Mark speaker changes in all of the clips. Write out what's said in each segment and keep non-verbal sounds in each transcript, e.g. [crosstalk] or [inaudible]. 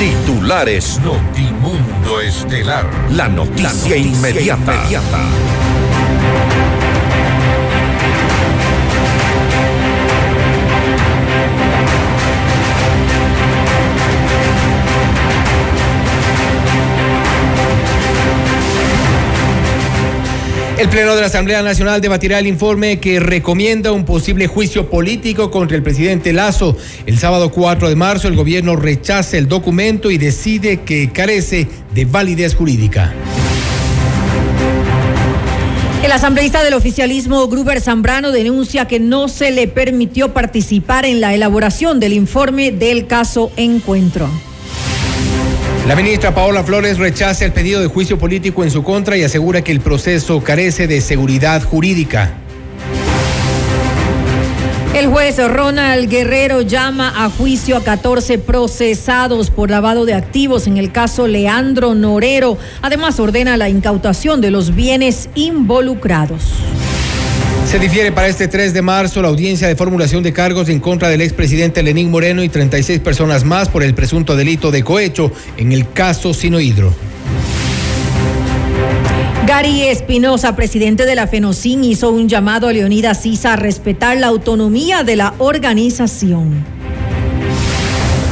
Speaker 1: Titulares Notimundo Estelar. La noticia, inmediata.
Speaker 2: El Pleno de la Asamblea Nacional debatirá el informe que recomienda un posible juicio político contra el presidente Lazo. El sábado 4 de marzo el gobierno rechaza el documento y decide que carece de validez jurídica.
Speaker 3: El asambleísta del oficialismo, Gruber Zambrano, denuncia que no se le permitió participar en la elaboración del informe del caso Encuentro.
Speaker 2: La ministra Paola Flores rechaza el pedido de juicio político en su contra y asegura que el proceso carece de seguridad jurídica.
Speaker 3: El juez Ronald Guerrero llama a juicio a 14 procesados por lavado de activos en el caso Leandro Norero. Además, ordena la incautación de los bienes involucrados.
Speaker 2: Se difiere para este 3 de marzo la audiencia de formulación de cargos en contra del expresidente Lenín Moreno y 36 personas más por el presunto delito de cohecho en el caso Sinohidro.
Speaker 3: Gary Espinosa, presidente de la FENOCIN, hizo un llamado a Leonidas Sisa a respetar la autonomía de la organización.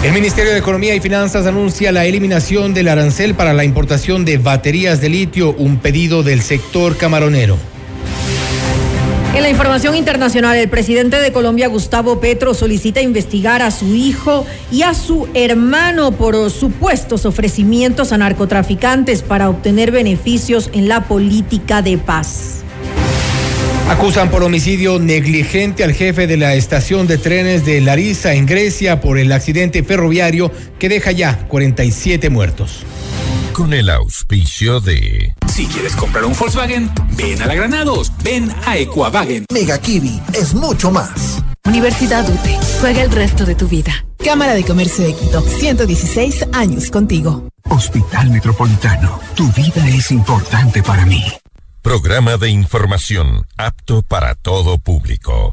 Speaker 2: El Ministerio de Economía y Finanzas anuncia la eliminación del arancel para la importación de baterías de litio, un pedido del sector camaronero.
Speaker 3: En la información internacional, el presidente de Colombia, Gustavo Petro, solicita investigar a su hijo y a su hermano por supuestos ofrecimientos a narcotraficantes para obtener beneficios en la política de paz.
Speaker 2: Acusan por homicidio negligente al jefe de la estación de trenes de Larissa en Grecia por el accidente ferroviario que deja ya 47 muertos
Speaker 1: con el auspicio de...
Speaker 4: Si quieres comprar un Volkswagen, ven a la Granados, ven a Equavagen.
Speaker 5: Mega Kiwi es mucho más.
Speaker 6: Universidad UTE, juega el resto de tu vida. Cámara de Comercio de Quito, 116 años contigo.
Speaker 7: Hospital Metropolitano, tu vida es importante para mí.
Speaker 1: Programa de información apto para todo público.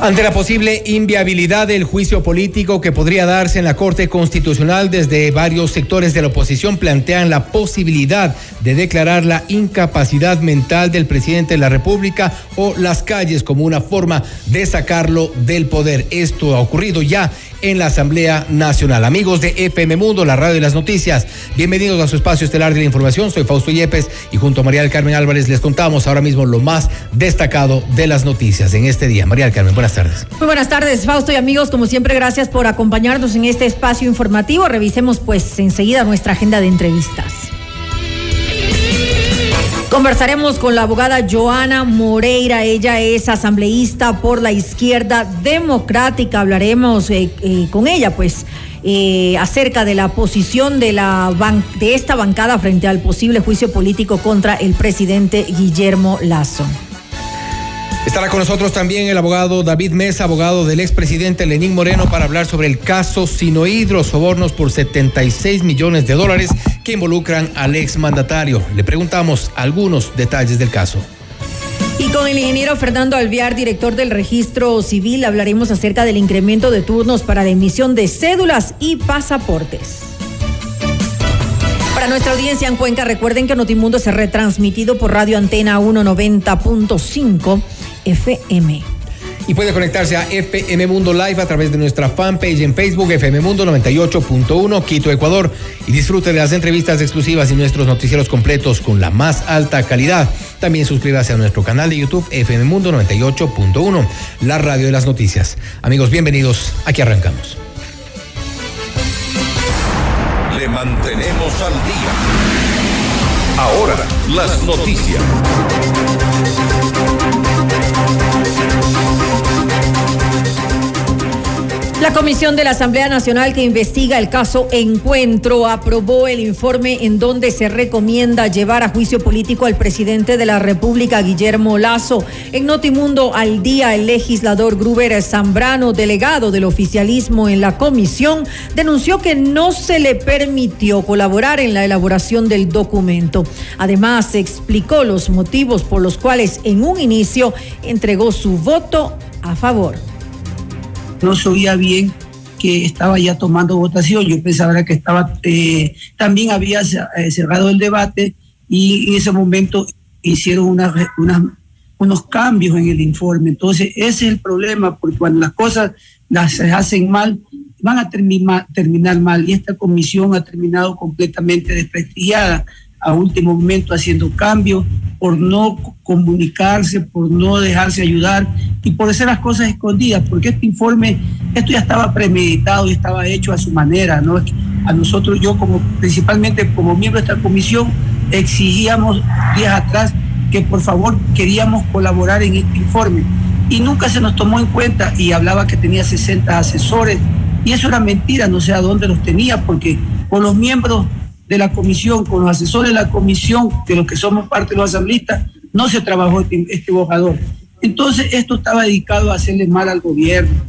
Speaker 2: Ante la posible inviabilidad del juicio político que podría darse en la Corte Constitucional, desde varios sectores de la oposición plantean la posibilidad de declarar la incapacidad mental del presidente de la República o las calles como una forma de sacarlo del poder. Esto ha ocurrido ya en la Asamblea Nacional. Amigos de FM Mundo, la radio y las noticias, bienvenidos a su espacio estelar de la información. Soy Fausto Yepes y junto a María del Carmen Álvarez les contamos ahora mismo lo más destacado de las noticias en este día. María del Carmen, buenas tardes.
Speaker 3: Muy buenas tardes, Fausto y amigos. Como siempre, gracias por acompañarnos en este espacio informativo. Revisemos pues enseguida nuestra agenda de entrevistas. Conversaremos con la abogada Joana Moreira. Ella es asambleísta por la izquierda democrática. Hablaremos eh, eh, con ella, pues, eh, acerca de la posición de, la de esta bancada frente al posible juicio político contra el presidente Guillermo Lazo.
Speaker 2: Estará con nosotros también el abogado David Mesa, abogado del expresidente Lenín Moreno, para hablar sobre el caso Sinohidro, sobornos por 76 millones de dólares que involucran al exmandatario. Le preguntamos algunos detalles del caso.
Speaker 3: Y con el ingeniero Fernando Alviar, director del registro civil, hablaremos acerca del incremento de turnos para la emisión de cédulas y pasaportes. Para nuestra audiencia en Cuenca, recuerden que Notimundo ha retransmitido por Radio Antena 190.5 FM.
Speaker 2: Y puede conectarse a FM Mundo Live a través de nuestra fanpage en Facebook, FM Mundo 98.1, Quito, Ecuador. Y disfrute de las entrevistas exclusivas y nuestros noticieros completos con la más alta calidad También suscríbase a nuestro canal de YouTube FM Mundo 98.1, la radio de las noticias. Amigos, bienvenidos. Aquí arrancamos.
Speaker 1: Le mantenemos al día. Ahora, las noticias.
Speaker 3: La Comisión de la Asamblea Nacional que investiga el caso Encuentro aprobó el informe en donde se recomienda llevar a juicio político al presidente de la República, Guillermo Lazo. En Notimundo al día, el legislador Gruber Zambrano, delegado del oficialismo en la comisión, denunció que no se le permitió colaborar en la elaboración del documento. Además, explicó los motivos por los cuales en un inicio entregó su voto a favor
Speaker 8: no se oía bien que estaba ya tomando votación. Yo pensaba que estaba, eh, también había eh, cerrado el debate y en ese momento hicieron unos cambios en el informe. Entonces, ese es el problema, porque cuando las cosas las hacen mal, van a terminar, terminar mal. Y esta comisión ha terminado completamente desprestigiada a último momento haciendo cambios, por no comunicarse, por no dejarse ayudar y por hacer las cosas escondidas, porque este informe, esto ya estaba premeditado y estaba hecho a su manera, ¿no? A nosotros, yo como principalmente como miembro de esta comisión, exigíamos días atrás que por favor queríamos colaborar en este informe y nunca se nos tomó en cuenta y hablaba que tenía 60 asesores y eso era mentira, no sé a dónde los tenía, porque con los miembros de la comisión, con los asesores de la comisión, de los que somos parte de los asambleístas, no se trabajó este, este borrador. Entonces esto estaba dedicado a hacerle mal al gobierno.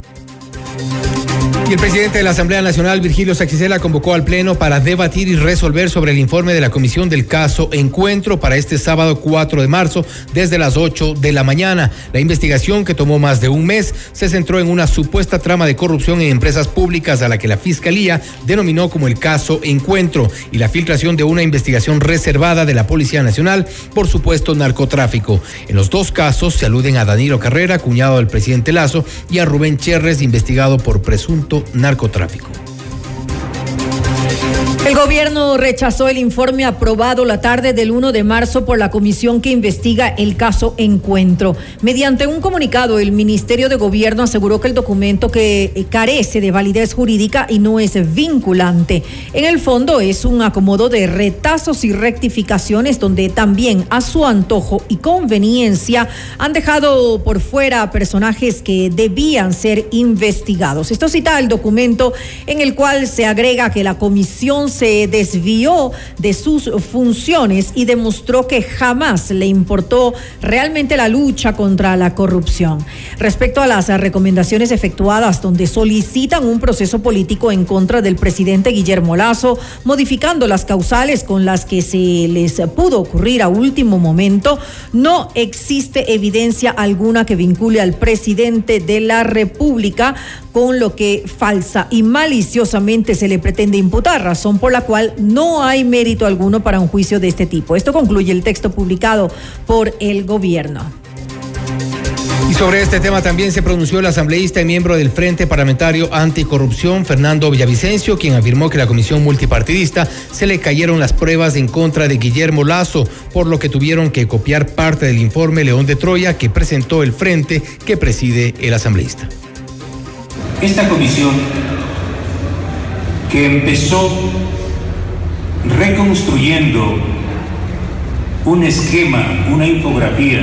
Speaker 2: Y el presidente de la Asamblea Nacional, Virgilio Saxicela, convocó al Pleno para debatir y resolver sobre el informe de la Comisión del Caso Encuentro para este sábado 4 de marzo desde las 8 de la mañana. La investigación, que tomó más de un mes, se centró en una supuesta trama de corrupción en empresas públicas a la que la Fiscalía denominó como el caso Encuentro y la filtración de una investigación reservada de la Policía Nacional por supuesto narcotráfico. En los dos casos se aluden a Danilo Carrera, cuñado del presidente Lazo, y a Rubén Cherres, investigado por presunto narcotráfico.
Speaker 3: El gobierno rechazó el informe aprobado la tarde del 1 de marzo por la comisión que investiga el caso Encuentro. Mediante un comunicado, el Ministerio de Gobierno aseguró que el documento que carece de validez jurídica y no es vinculante. En el fondo es un acomodo de retazos y rectificaciones donde también a su antojo y conveniencia han dejado por fuera personajes que debían ser investigados. Esto cita el documento en el cual se agrega que la comisión se desvió de sus funciones y demostró que jamás le importó realmente la lucha contra la corrupción. Respecto a las recomendaciones efectuadas donde solicitan un proceso político en contra del presidente Guillermo Lazo, modificando las causales con las que se les pudo ocurrir a último momento, no existe evidencia alguna que vincule al presidente de la República con lo que falsa y maliciosamente se le pretende imputar, razón por la cual no hay mérito alguno para un juicio de este tipo. Esto concluye el texto publicado por el gobierno.
Speaker 2: Y sobre este tema también se pronunció el asambleísta y miembro del Frente Parlamentario Anticorrupción, Fernando Villavicencio, quien afirmó que la comisión multipartidista se le cayeron las pruebas en contra de Guillermo Lazo, por lo que tuvieron que copiar parte del informe León de Troya que presentó el Frente que preside el asambleísta.
Speaker 9: Esta comisión que empezó reconstruyendo un esquema, una infografía,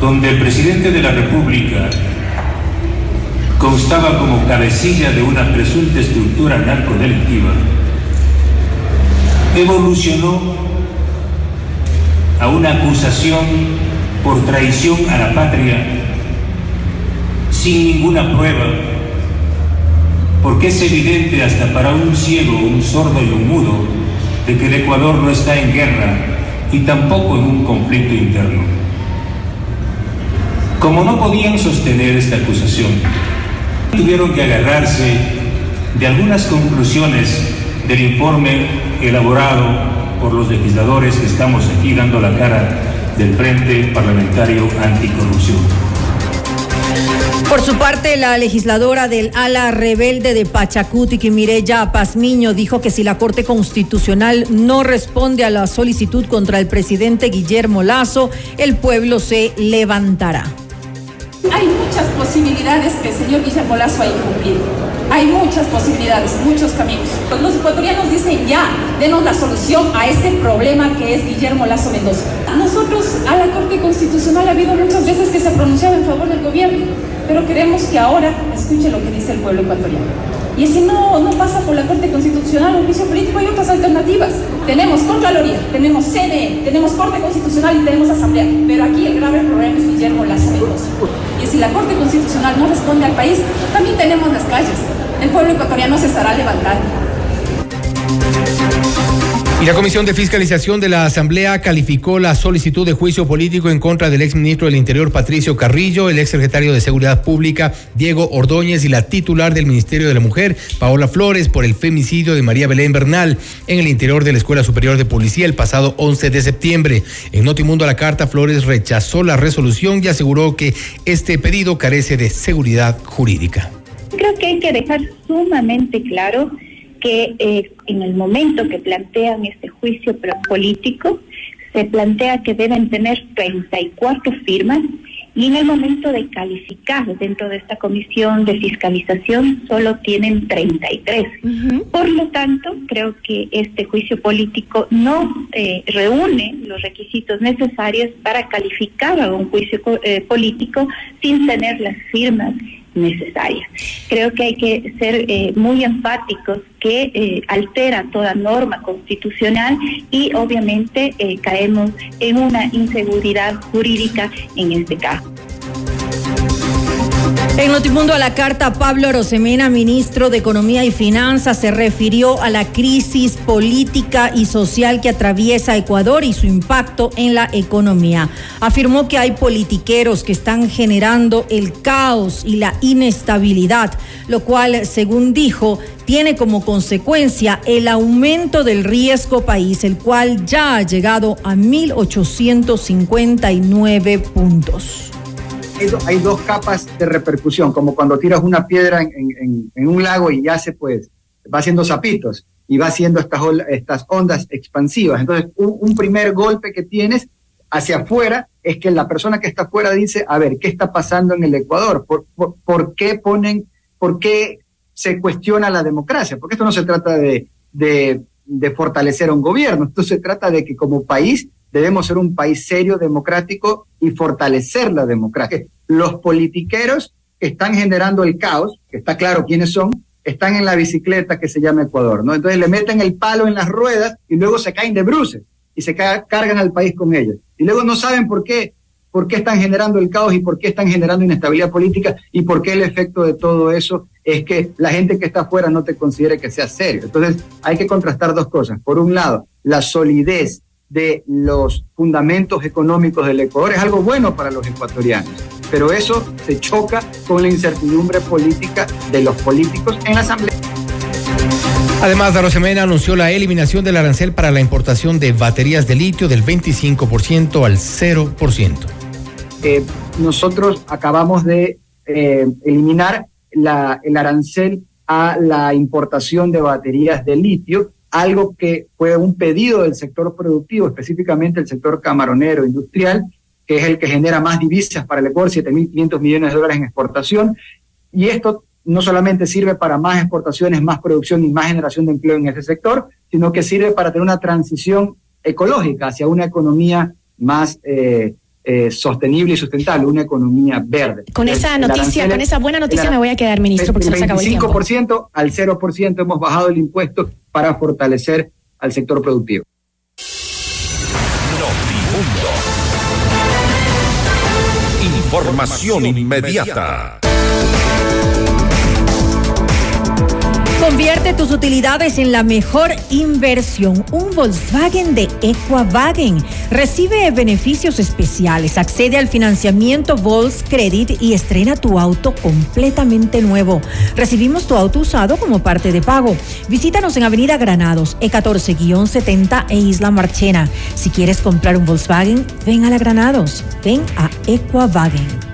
Speaker 9: donde el presidente de la República constaba como cabecilla de una presunta estructura narcodelictiva, evolucionó a una acusación por traición a la patria sin ninguna prueba, porque es evidente hasta para un ciego, un sordo y un mudo, de que el Ecuador no está en guerra y tampoco en un conflicto interno. Como no podían sostener esta acusación, tuvieron que agarrarse de algunas conclusiones del informe elaborado por los legisladores que estamos aquí dando la cara del Frente Parlamentario Anticorrupción.
Speaker 3: Por su parte, la legisladora del ala rebelde de Pachacuti, Mireya Pazmiño, dijo que si la Corte Constitucional no responde a la solicitud contra el presidente Guillermo Lazo, el pueblo se levantará.
Speaker 10: Hay muchas posibilidades que el señor Guillermo Lazo ha incumplido. Hay muchas posibilidades, muchos caminos. Los ecuatorianos dicen ya, denos la solución a este problema que es Guillermo Lazo Mendoza. Nosotros a la Corte Constitucional ha habido muchas veces que se ha pronunciado en favor del gobierno, pero queremos que ahora escuche lo que dice el pueblo ecuatoriano. Y si no, no pasa por la Corte Constitucional un juicio político, hay otras alternativas. Tenemos Contraloría, tenemos CNE, tenemos Corte Constitucional y tenemos Asamblea. Pero aquí el grave problema es Guillermo Lazo Mendoza. Y si la Corte Constitucional no responde al país, también tenemos las calles. El pueblo ecuatoriano se estará levantando.
Speaker 2: La Comisión de Fiscalización de la Asamblea calificó la solicitud de juicio político en contra del exministro del Interior Patricio Carrillo, el exsecretario de Seguridad Pública Diego Ordóñez y la titular del Ministerio de la Mujer Paola Flores por el femicidio de María Belén Bernal en el interior de la Escuela Superior de Policía el pasado 11 de septiembre. En Notimundo a la carta, Flores rechazó la resolución y aseguró que este pedido carece de seguridad jurídica.
Speaker 11: Creo que hay que dejar sumamente claro que eh, en el momento que plantean este juicio político, se plantea que deben tener 34 firmas y en el momento de calificar dentro de esta comisión de fiscalización solo tienen 33. Por lo tanto, creo que este juicio político no eh, reúne los requisitos necesarios para calificar a un juicio eh, político sin tener las firmas necesarias. Creo que hay que ser eh, muy enfáticos que eh, altera toda norma constitucional y obviamente eh, caemos en una inseguridad jurídica en este caso.
Speaker 3: En Notimundo a la carta, Pablo Rosemena, ministro de Economía y Finanzas, se refirió a la crisis política y social que atraviesa Ecuador y su impacto en la economía. Afirmó que hay politiqueros que están generando el caos y la inestabilidad, lo cual, según dijo, tiene como consecuencia el aumento del riesgo país, el cual ya ha llegado a 1.859 puntos
Speaker 12: hay, dos capas de repercusión, como cuando tiras una piedra en, un lago y ya se pues va haciendo zapitos y va haciendo estas, estas ondas expansivas. Entonces, un, primer golpe que tienes hacia afuera es que la persona que está afuera dice, a ver, ¿qué está pasando en el Ecuador? ¿Por, por, qué ponen, por qué se cuestiona la democracia? Porque esto no se trata de, de, fortalecer un gobierno, esto se trata de que como país debemos ser un país serio, democrático y fortalecer la democracia. Los politiqueros que están generando el caos, que está claro quiénes son, están en la bicicleta que se llama Ecuador, ¿no? Entonces le meten el palo en las ruedas y luego se caen de bruces y se cargan al país con ellos. Y luego no saben por qué, por qué están generando el caos y por qué están generando inestabilidad política y por qué el efecto de todo eso es que la gente que está afuera no te considere que sea serio. Entonces hay que contrastar dos cosas. Por un lado, la solidez de los fundamentos económicos del Ecuador es algo bueno para los ecuatorianos, pero eso se choca con la incertidumbre política de los políticos en la Asamblea.
Speaker 2: Además, Darosemena anunció la eliminación del arancel para la importación de baterías de litio del 25% al 0%.
Speaker 12: Eh, nosotros acabamos de eh, eliminar el arancel a la importación de baterías de litio algo que fue un pedido del sector productivo, específicamente el sector camaronero industrial, que es el que genera más divisas para el Ecuador, 7.500 millones de dólares en exportación. Y esto no solamente sirve para más exportaciones, más producción y más generación de empleo en ese sector, sino que sirve para tener una transición ecológica hacia una economía más eh, eh, sostenible y sustentable, una economía verde.
Speaker 3: Con esa noticia, con esa buena noticia me voy a quedar, ministro, porque se nos acabó el tiempo.
Speaker 12: 5% al 0% hemos bajado el impuesto para fortalecer al sector productivo.
Speaker 1: Información inmediata.
Speaker 3: Convierte tus utilidades en la mejor inversión. Un Volkswagen de Equavagen. Recibe beneficios especiales. Accede al financiamiento Volks Credit y estrena tu auto completamente nuevo. Recibimos tu auto usado como parte de pago. Visítanos en Avenida Granados, E14-70 e Isla Marchena. Si quieres comprar un Volkswagen, ven a la Granados. Ven a Equavagen.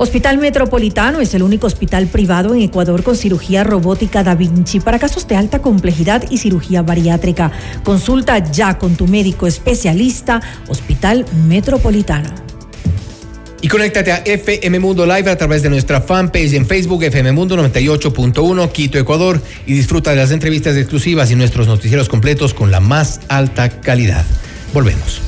Speaker 3: Hospital Metropolitano es el único hospital privado en Ecuador con cirugía robótica Da Vinci para casos de alta complejidad y cirugía bariátrica. Consulta ya con tu médico especialista, Hospital Metropolitano.
Speaker 2: Y conéctate a FM Mundo Live a través de nuestra fanpage en Facebook FM Mundo 98.1 Quito, Ecuador y disfruta de las entrevistas exclusivas y nuestros noticieros completos con la más alta calidad. Volvemos.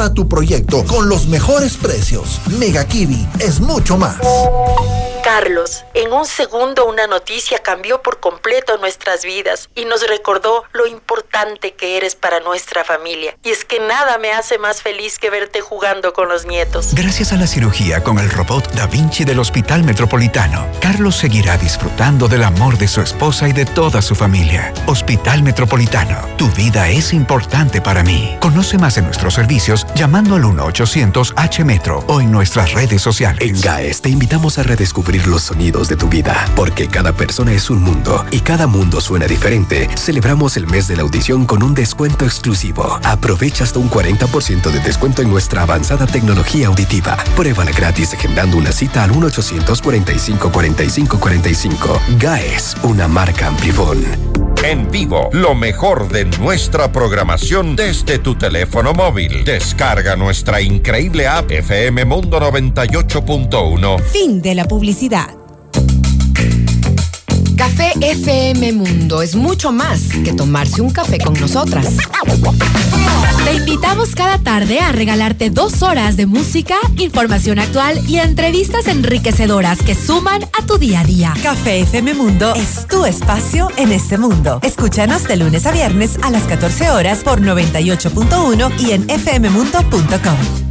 Speaker 5: tu proyecto con los mejores precios. Mega Kiwi es mucho más.
Speaker 13: Carlos, en un segundo una noticia cambió por completo nuestras vidas y nos recordó lo importante que eres para nuestra familia. Y es que nada me hace más feliz que verte jugando con los nietos.
Speaker 7: Gracias a la cirugía con el robot Da Vinci del Hospital Metropolitano, Carlos seguirá disfrutando del amor de su esposa y de toda su familia. Hospital Metropolitano, tu vida es importante para mí. Conoce más de nuestros servicios llamando al 1-800-H-Metro o en nuestras redes sociales.
Speaker 14: En GAES te invitamos a redescubrir los sonidos de tu vida, porque cada persona es un mundo y cada mundo suena diferente. Celebramos el mes de la audición con un descuento exclusivo. Aprovecha hasta un 40% de descuento en nuestra avanzada tecnología auditiva. Pruébala gratis agendando una cita al 1-845-4545. GAES, una marca Amplifon.
Speaker 1: En vivo, lo mejor de nuestra programación desde tu teléfono móvil. Descarga nuestra increíble app FM Mundo 98.1.
Speaker 15: Fin de la publicidad.
Speaker 16: Café FM Mundo es mucho más que tomarse un café con nosotras.
Speaker 17: Te invitamos cada tarde a regalarte dos horas de música, información actual y entrevistas enriquecedoras que suman a tu día a día.
Speaker 15: Café FM Mundo es tu espacio en este mundo. Escúchanos de lunes a viernes a las 14 horas por 98.1 y en fmmundo.com.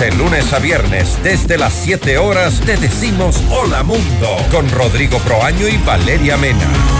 Speaker 1: De lunes a viernes, desde las 7 horas, te decimos Hola Mundo con Rodrigo Proaño y Valeria Mena.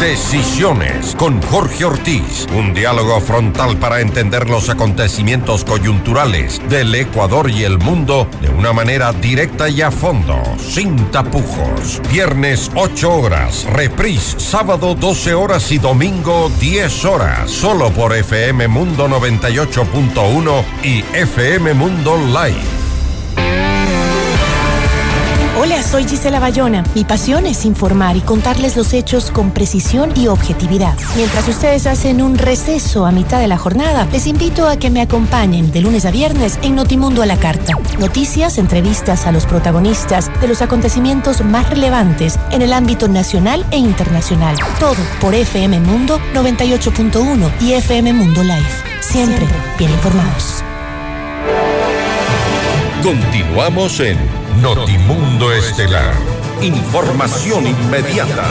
Speaker 1: Decisiones con Jorge Ortiz. Un diálogo frontal para entender los acontecimientos coyunturales del Ecuador y el mundo de una manera directa y a fondo, sin tapujos. Viernes 8 horas, reprise sábado 12 horas y domingo 10 horas, solo por FM Mundo 98.1 y FM Mundo Live.
Speaker 18: Hola, soy Gisela Bayona. Mi pasión es informar y contarles los hechos con precisión y objetividad. Mientras ustedes hacen un receso a mitad de la jornada, les invito a que me acompañen de lunes a viernes en Notimundo a la Carta. Noticias, entrevistas a los protagonistas de los acontecimientos más relevantes en el ámbito nacional e internacional. Todo por FM Mundo 98.1 y FM Mundo Live. Siempre, Siempre. bien informados.
Speaker 1: Continuamos en Notimundo Estelar. Información inmediata.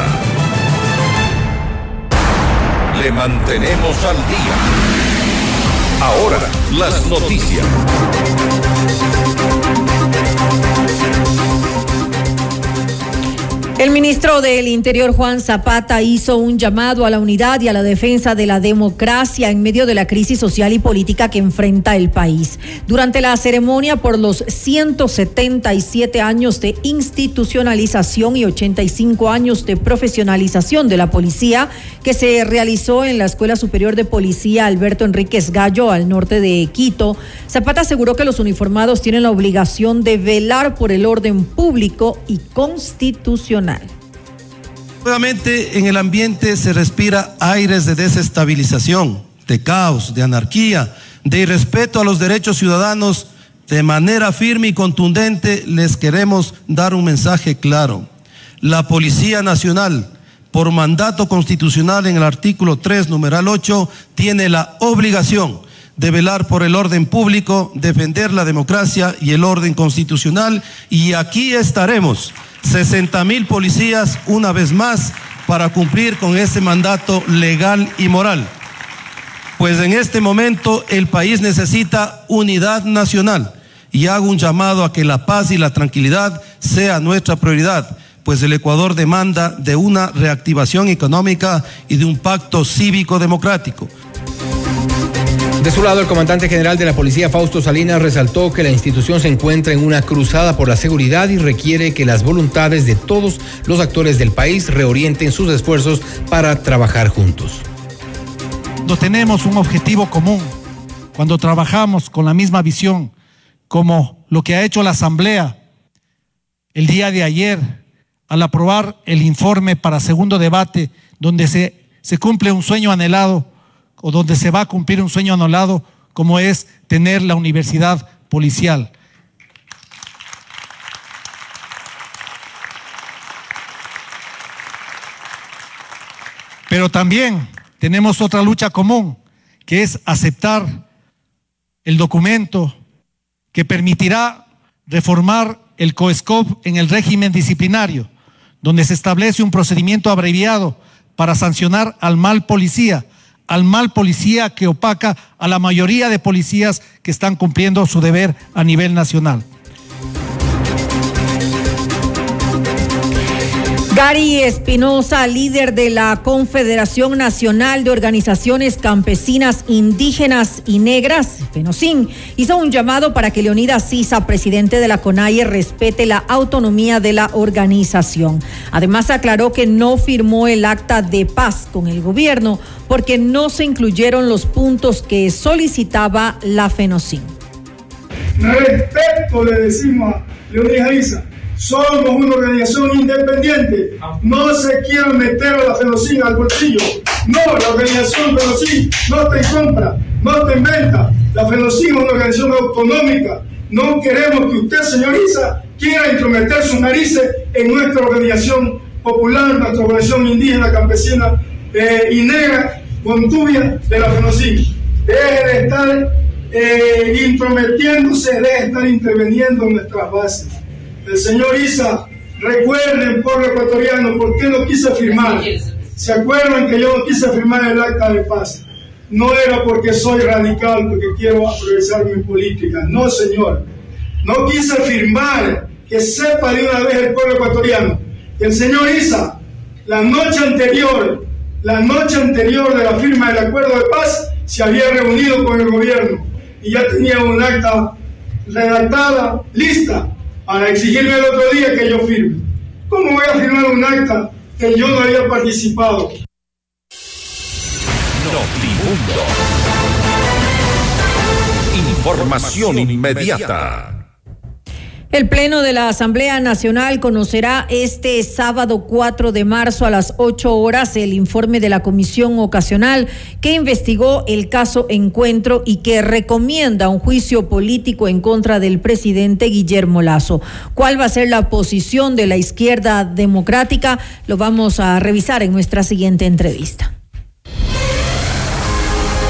Speaker 1: Le mantenemos al día. Ahora, las noticias.
Speaker 3: El ministro del Interior, Juan Zapata, hizo un llamado a la unidad y a la defensa de la democracia en medio de la crisis social y política que enfrenta el país. Durante la ceremonia por los 177 años de institucionalización y 85 años de profesionalización de la policía, que se realizó en la Escuela Superior de Policía Alberto Enríquez Gallo, al norte de Quito, Zapata aseguró que los uniformados tienen la obligación de velar por el orden público y constitucional.
Speaker 19: Nuevamente en el ambiente se respira aires de desestabilización, de caos, de anarquía, de irrespeto a los derechos ciudadanos. De manera firme y contundente les queremos dar un mensaje claro. La Policía Nacional, por mandato constitucional en el artículo 3, numeral 8, tiene la obligación de velar por el orden público, defender la democracia y el orden constitucional y aquí estaremos 60 mil policías una vez más para cumplir con ese mandato legal y moral. Pues en este momento el país necesita unidad nacional y hago un llamado a que la paz y la tranquilidad sea nuestra prioridad, pues el Ecuador demanda de una reactivación económica y de un pacto cívico democrático.
Speaker 2: De su lado, el comandante general de la policía, Fausto Salinas, resaltó que la institución se encuentra en una cruzada por la seguridad y requiere que las voluntades de todos los actores del país reorienten sus esfuerzos para trabajar juntos.
Speaker 20: Cuando tenemos un objetivo común, cuando trabajamos con la misma visión, como lo que ha hecho la Asamblea el día de ayer, al aprobar el informe para segundo debate, donde se, se cumple un sueño anhelado o donde se va a cumplir un sueño anulado como es tener la universidad policial. Pero también tenemos otra lucha común, que es aceptar el documento que permitirá reformar el COESCOP en el régimen disciplinario, donde se establece un procedimiento abreviado para sancionar al mal policía al mal policía que opaca a la mayoría de policías que están cumpliendo su deber a nivel nacional.
Speaker 3: Gary Espinosa, líder de la Confederación Nacional de Organizaciones Campesinas Indígenas y Negras, FENOCIN, hizo un llamado para que Leonidas Sisa, presidente de la CONAIE, respete la autonomía de la organización. Además, aclaró que no firmó el acta de paz con el gobierno porque no se incluyeron los puntos que solicitaba la FENOCIN.
Speaker 21: Respeto le decimos a Leonidas Sisa somos una organización independiente. No se quieran meter a la Fenocin al bolsillo. No, la organización Fenocin no te compra, no te inventa. La Fenocin es una organización autonómica. No queremos que usted, señoriza, quiera intrometer sus narices en nuestra organización popular, nuestra organización indígena, campesina eh, y negra, contubia de la Fenocin. Deje de estar eh, intrometiéndose, deje de estar interviniendo en nuestras bases el señor Isa, recuerden, pueblo ecuatoriano, por qué no quise firmar. ¿Se acuerdan que yo no quise firmar el acta de paz? No era porque soy radical, porque quiero aprovechar mi política. No, señor. No quise firmar, que sepa de una vez el pueblo ecuatoriano, el señor Isa, la noche anterior, la noche anterior de la firma del acuerdo de paz, se había reunido con el gobierno y ya tenía un acta redactada, lista, para exigirme el otro día que yo firme. ¿Cómo voy a firmar un acta que yo no había participado?
Speaker 1: Notimundo. Información inmediata.
Speaker 3: El Pleno de la Asamblea Nacional conocerá este sábado 4 de marzo a las 8 horas el informe de la Comisión Ocasional que investigó el caso Encuentro y que recomienda un juicio político en contra del presidente Guillermo Lazo. ¿Cuál va a ser la posición de la izquierda democrática? Lo vamos a revisar en nuestra siguiente entrevista.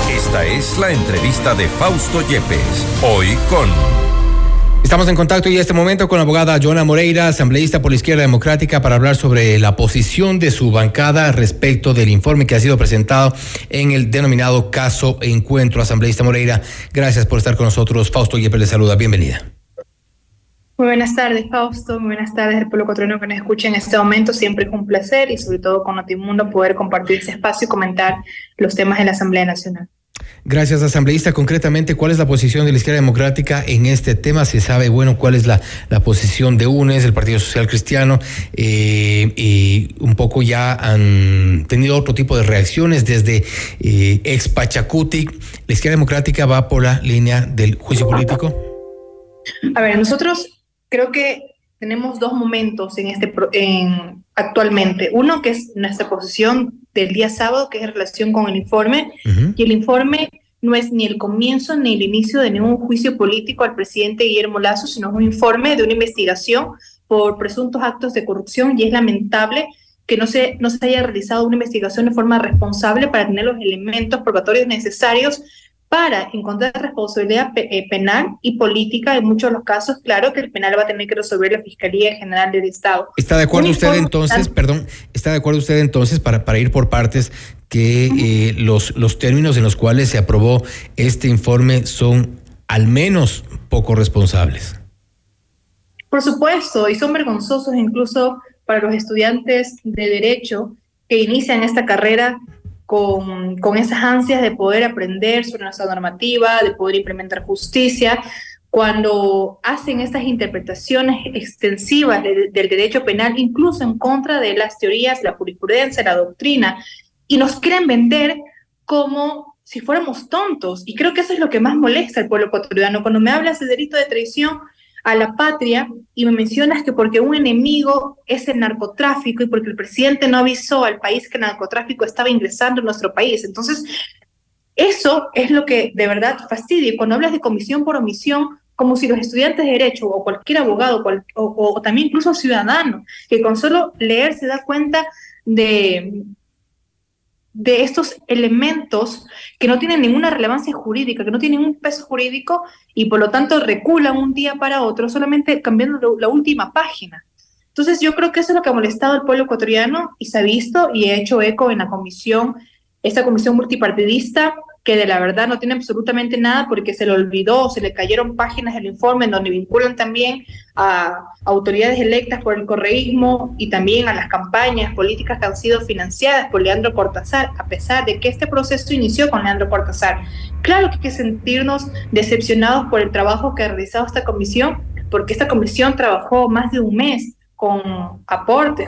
Speaker 1: Esta es la entrevista de Fausto Yepes, hoy con...
Speaker 2: Estamos en contacto y en este momento con la abogada Joana Moreira, asambleísta por la Izquierda Democrática, para hablar sobre la posición de su bancada respecto del informe que ha sido presentado en el denominado caso Encuentro. Asambleísta Moreira, gracias por estar con nosotros. Fausto Yepes le saluda. Bienvenida.
Speaker 22: Muy buenas tardes, Fausto. Muy buenas tardes al pueblo cotreno que nos escucha en este momento. Siempre es un placer y sobre todo con Notimundo poder compartir ese espacio y comentar los temas de la Asamblea Nacional.
Speaker 2: Gracias, asambleísta. Concretamente, ¿cuál es la posición de la izquierda democrática en este tema? Se sabe, bueno, cuál es la, la posición de UNES, el Partido Social Cristiano, eh, y un poco ya han tenido otro tipo de reacciones desde eh, ex Pachacuti. ¿La izquierda democrática va por la línea del juicio político?
Speaker 22: A ver, nosotros creo que tenemos dos momentos en este en, actualmente. Uno que es nuestra posición del día sábado, que es en relación con el informe, y el informe no es ni el comienzo ni el inicio de ningún juicio político al presidente Guillermo Lazo, sino un informe de una investigación por presuntos actos de corrupción y es lamentable que no se, no se haya realizado una investigación de forma responsable para tener los elementos probatorios necesarios para encontrar responsabilidad eh, penal y política. En muchos de los casos, claro que el penal va a tener que resolver la Fiscalía General del Estado.
Speaker 2: ¿Está de acuerdo usted entonces, perdón, está de acuerdo usted entonces para, para ir por partes que eh, los, los términos en los cuales se aprobó este informe son al menos poco responsables?
Speaker 22: Por supuesto, y son vergonzosos incluso para los estudiantes de derecho que inician esta carrera con, con esas ansias de poder aprender sobre nuestra normativa, de poder implementar justicia, cuando hacen estas interpretaciones extensivas del derecho penal, incluso en contra de las teorías, la jurisprudencia, la doctrina, y nos quieren vender como si fuéramos tontos. Y creo que eso es lo que más molesta al pueblo ecuatoriano. Cuando me hablas de delito de traición, a la patria y me mencionas que porque un enemigo es el narcotráfico y porque el presidente no avisó al país que el narcotráfico estaba ingresando en nuestro país. Entonces, eso es lo que de verdad fastidia. Y cuando hablas de comisión por omisión, como si los estudiantes de derecho o cualquier abogado o, o también incluso ciudadano, que con solo leer se da cuenta de, de estos elementos que no tienen ninguna relevancia jurídica, que no tienen un peso jurídico y por lo tanto reculan un día para otro solamente cambiando la última página. Entonces yo creo que eso es lo que ha molestado al pueblo ecuatoriano y se ha visto y ha hecho eco en la comisión, esta comisión multipartidista que de la verdad no tiene absolutamente nada porque se le olvidó, se le cayeron páginas del informe en donde vinculan también a autoridades electas por el correísmo y también a las campañas políticas que han sido financiadas por Leandro Cortázar, a pesar de que este proceso inició con Leandro Cortázar. Claro que hay que sentirnos decepcionados por el trabajo que ha realizado esta comisión, porque esta comisión trabajó más de un mes con aportes,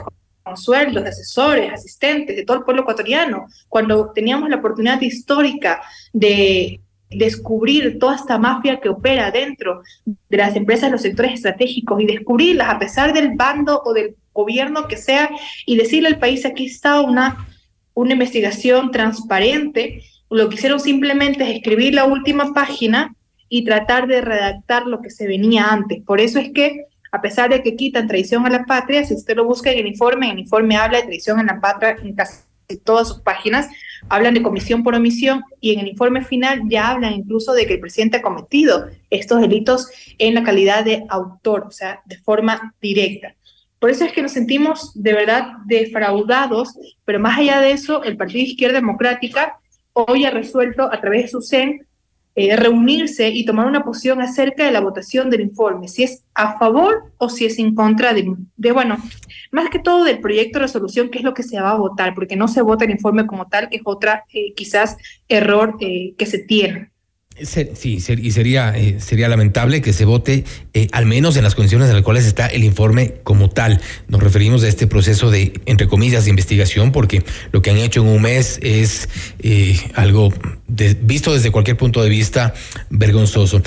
Speaker 22: sueldos de asesores, asistentes, de todo el pueblo ecuatoriano, cuando teníamos la oportunidad histórica de descubrir toda esta mafia que opera dentro de las empresas los sectores estratégicos y descubrirlas a pesar del bando o del gobierno que sea y decirle al país aquí está una, una investigación transparente, lo que hicieron simplemente es escribir la última página y tratar de redactar lo que se venía antes. Por eso es que a pesar de que quitan traición a la patria, si usted lo busca en el informe, el informe habla de traición a la patria en casi todas sus páginas, hablan de comisión por omisión y en el informe final ya hablan incluso de que el presidente ha cometido estos delitos en la calidad de autor, o sea, de forma directa. Por eso es que nos sentimos de verdad defraudados, pero más allá de eso, el Partido Izquierda Democrática hoy ha resuelto a través de su CEN eh, reunirse y tomar una posición acerca de la votación del informe, si es a favor o si es en contra de, de, bueno, más que todo del proyecto de resolución, que es lo que se va a votar, porque no se vota el informe como tal, que es otra eh, quizás error eh, que se tiene.
Speaker 2: Sí, y sería, eh, sería lamentable que se vote eh, al menos en las condiciones en las cuales está el informe como tal. Nos referimos a este proceso de, entre comillas, de investigación, porque lo que han hecho en un mes es eh, algo visto desde cualquier punto de vista vergonzoso.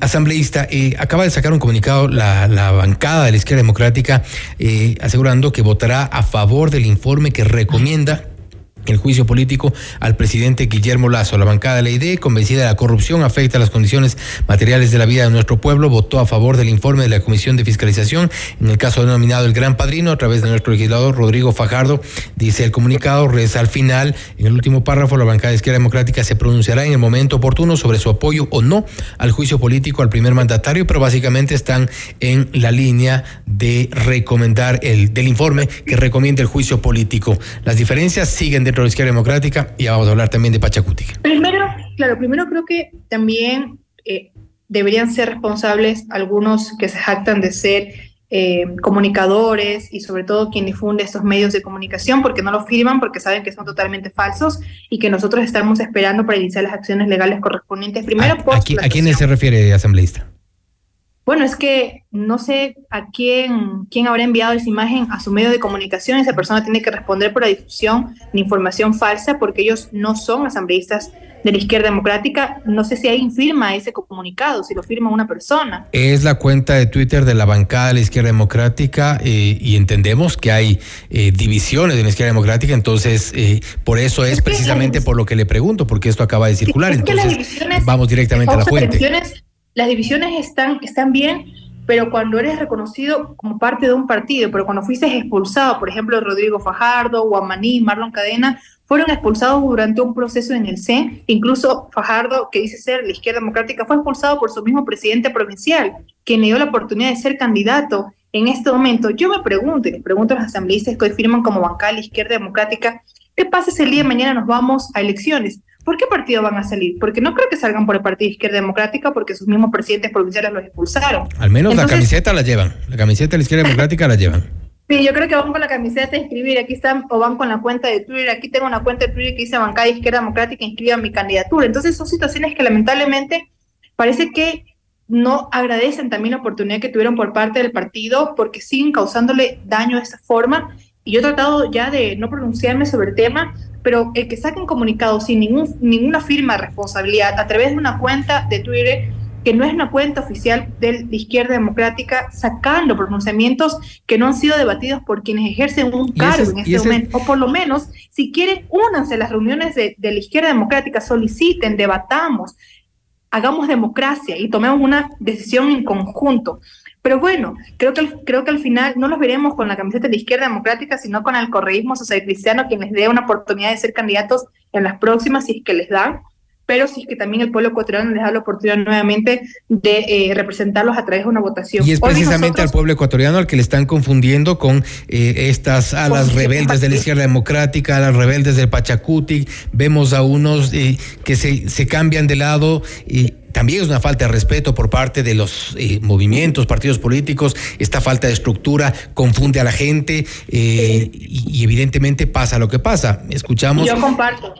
Speaker 2: asambleísta, acaba de sacar un comunicado la, la bancada de la izquierda democrática asegurando que votará a favor del informe que recomienda el juicio político al presidente Guillermo Lazo. La bancada de la ID, convencida de la corrupción afecta las condiciones materiales de la vida de nuestro pueblo, votó a favor del informe de la Comisión de Fiscalización. En el caso denominado El Gran Padrino, a través de nuestro legislador Rodrigo Fajardo, dice el comunicado, reza al final, en el último párrafo, la bancada de Izquierda Democrática se pronunciará en el momento oportuno sobre su apoyo o no al juicio político al primer mandatario, pero básicamente están en la línea de recomendar el del informe que recomienda el juicio político. Las diferencias siguen de dentro de izquierda democrática y vamos a hablar también de Pachacuti.
Speaker 22: Primero, claro, primero creo que también eh, deberían ser responsables algunos que se jactan de ser eh, comunicadores y sobre todo quien difunde estos medios de comunicación porque no los firman porque saben que son totalmente falsos y que nosotros estamos esperando para iniciar las acciones legales correspondientes. Primero,
Speaker 2: ¿A, a, ¿a quiénes se refiere asambleísta?
Speaker 22: Bueno, es que no sé a quién, quién habrá enviado esa imagen a su medio de comunicación. Esa persona tiene que responder por la difusión de información falsa porque ellos no son asambleístas de la izquierda democrática. No sé si alguien firma ese comunicado, si lo firma una persona.
Speaker 2: Es la cuenta de Twitter de la bancada de la izquierda democrática eh, y entendemos que hay eh, divisiones en la izquierda democrática, entonces eh, por eso es, precisamente por lo que le pregunto, porque esto acaba de circular. entonces vamos directamente a la fuente
Speaker 22: las divisiones están, están bien, pero cuando eres reconocido como parte de un partido, pero cuando fuiste expulsado, por ejemplo, Rodrigo Fajardo, Guamaní, Marlon Cadena, fueron expulsados durante un proceso en el C. Incluso Fajardo, que dice ser la izquierda democrática, fue expulsado por su mismo presidente provincial, quien le dio la oportunidad de ser candidato en este momento. Yo me pregunto, y les pregunto a los asambleístas que hoy firman como bancada la izquierda democrática, ¿qué pasa si el día de mañana nos vamos a elecciones? ¿Por qué partido van a salir? Porque no creo que salgan por el Partido Izquierda Democrática porque sus mismos presidentes provinciales los expulsaron.
Speaker 2: Al menos la camiseta la llevan. La camiseta de la Izquierda Democrática la llevan. [laughs]
Speaker 22: Sí, yo creo que van con la camiseta de inscribir. Aquí están, o van con la cuenta de Twitter. Aquí tengo una cuenta de Twitter que dice Bancada Izquierda Democrática, inscriba mi candidatura. Entonces, son situaciones que lamentablemente parece que no agradecen también la oportunidad que tuvieron por parte del partido porque siguen causándole daño de esa forma. Y yo he tratado ya de no pronunciarme sobre el tema, pero el que saquen comunicados sin ningún, ninguna firma de responsabilidad a través de una cuenta de Twitter que no es una cuenta oficial de la izquierda democrática, sacando pronunciamientos que no han sido debatidos por quienes ejercen un cargo en este momento, o por lo menos, si quieren, únanse a las reuniones de, de la izquierda democrática, soliciten, debatamos, hagamos democracia y tomemos una decisión en conjunto. Pero bueno, creo que, creo que al final no los veremos con la camiseta de la izquierda democrática, sino con el correísmo social cristiano, quien les dé una oportunidad de ser candidatos en las próximas, si es que les dan, pero si es que también el pueblo ecuatoriano les da la oportunidad nuevamente de eh, representarlos a través de una votación.
Speaker 2: Y es precisamente al pueblo ecuatoriano al que le están confundiendo con eh, estas alas rebeldes de la izquierda democrática, alas rebeldes del Pachacuti. Vemos a unos eh, que se, se cambian de lado y también es una falta de respeto por parte de los eh, movimientos, partidos políticos, esta falta de estructura confunde a la gente eh, y, evidentemente pasa lo que pasa. Escuchamos.
Speaker 22: Yo comparto.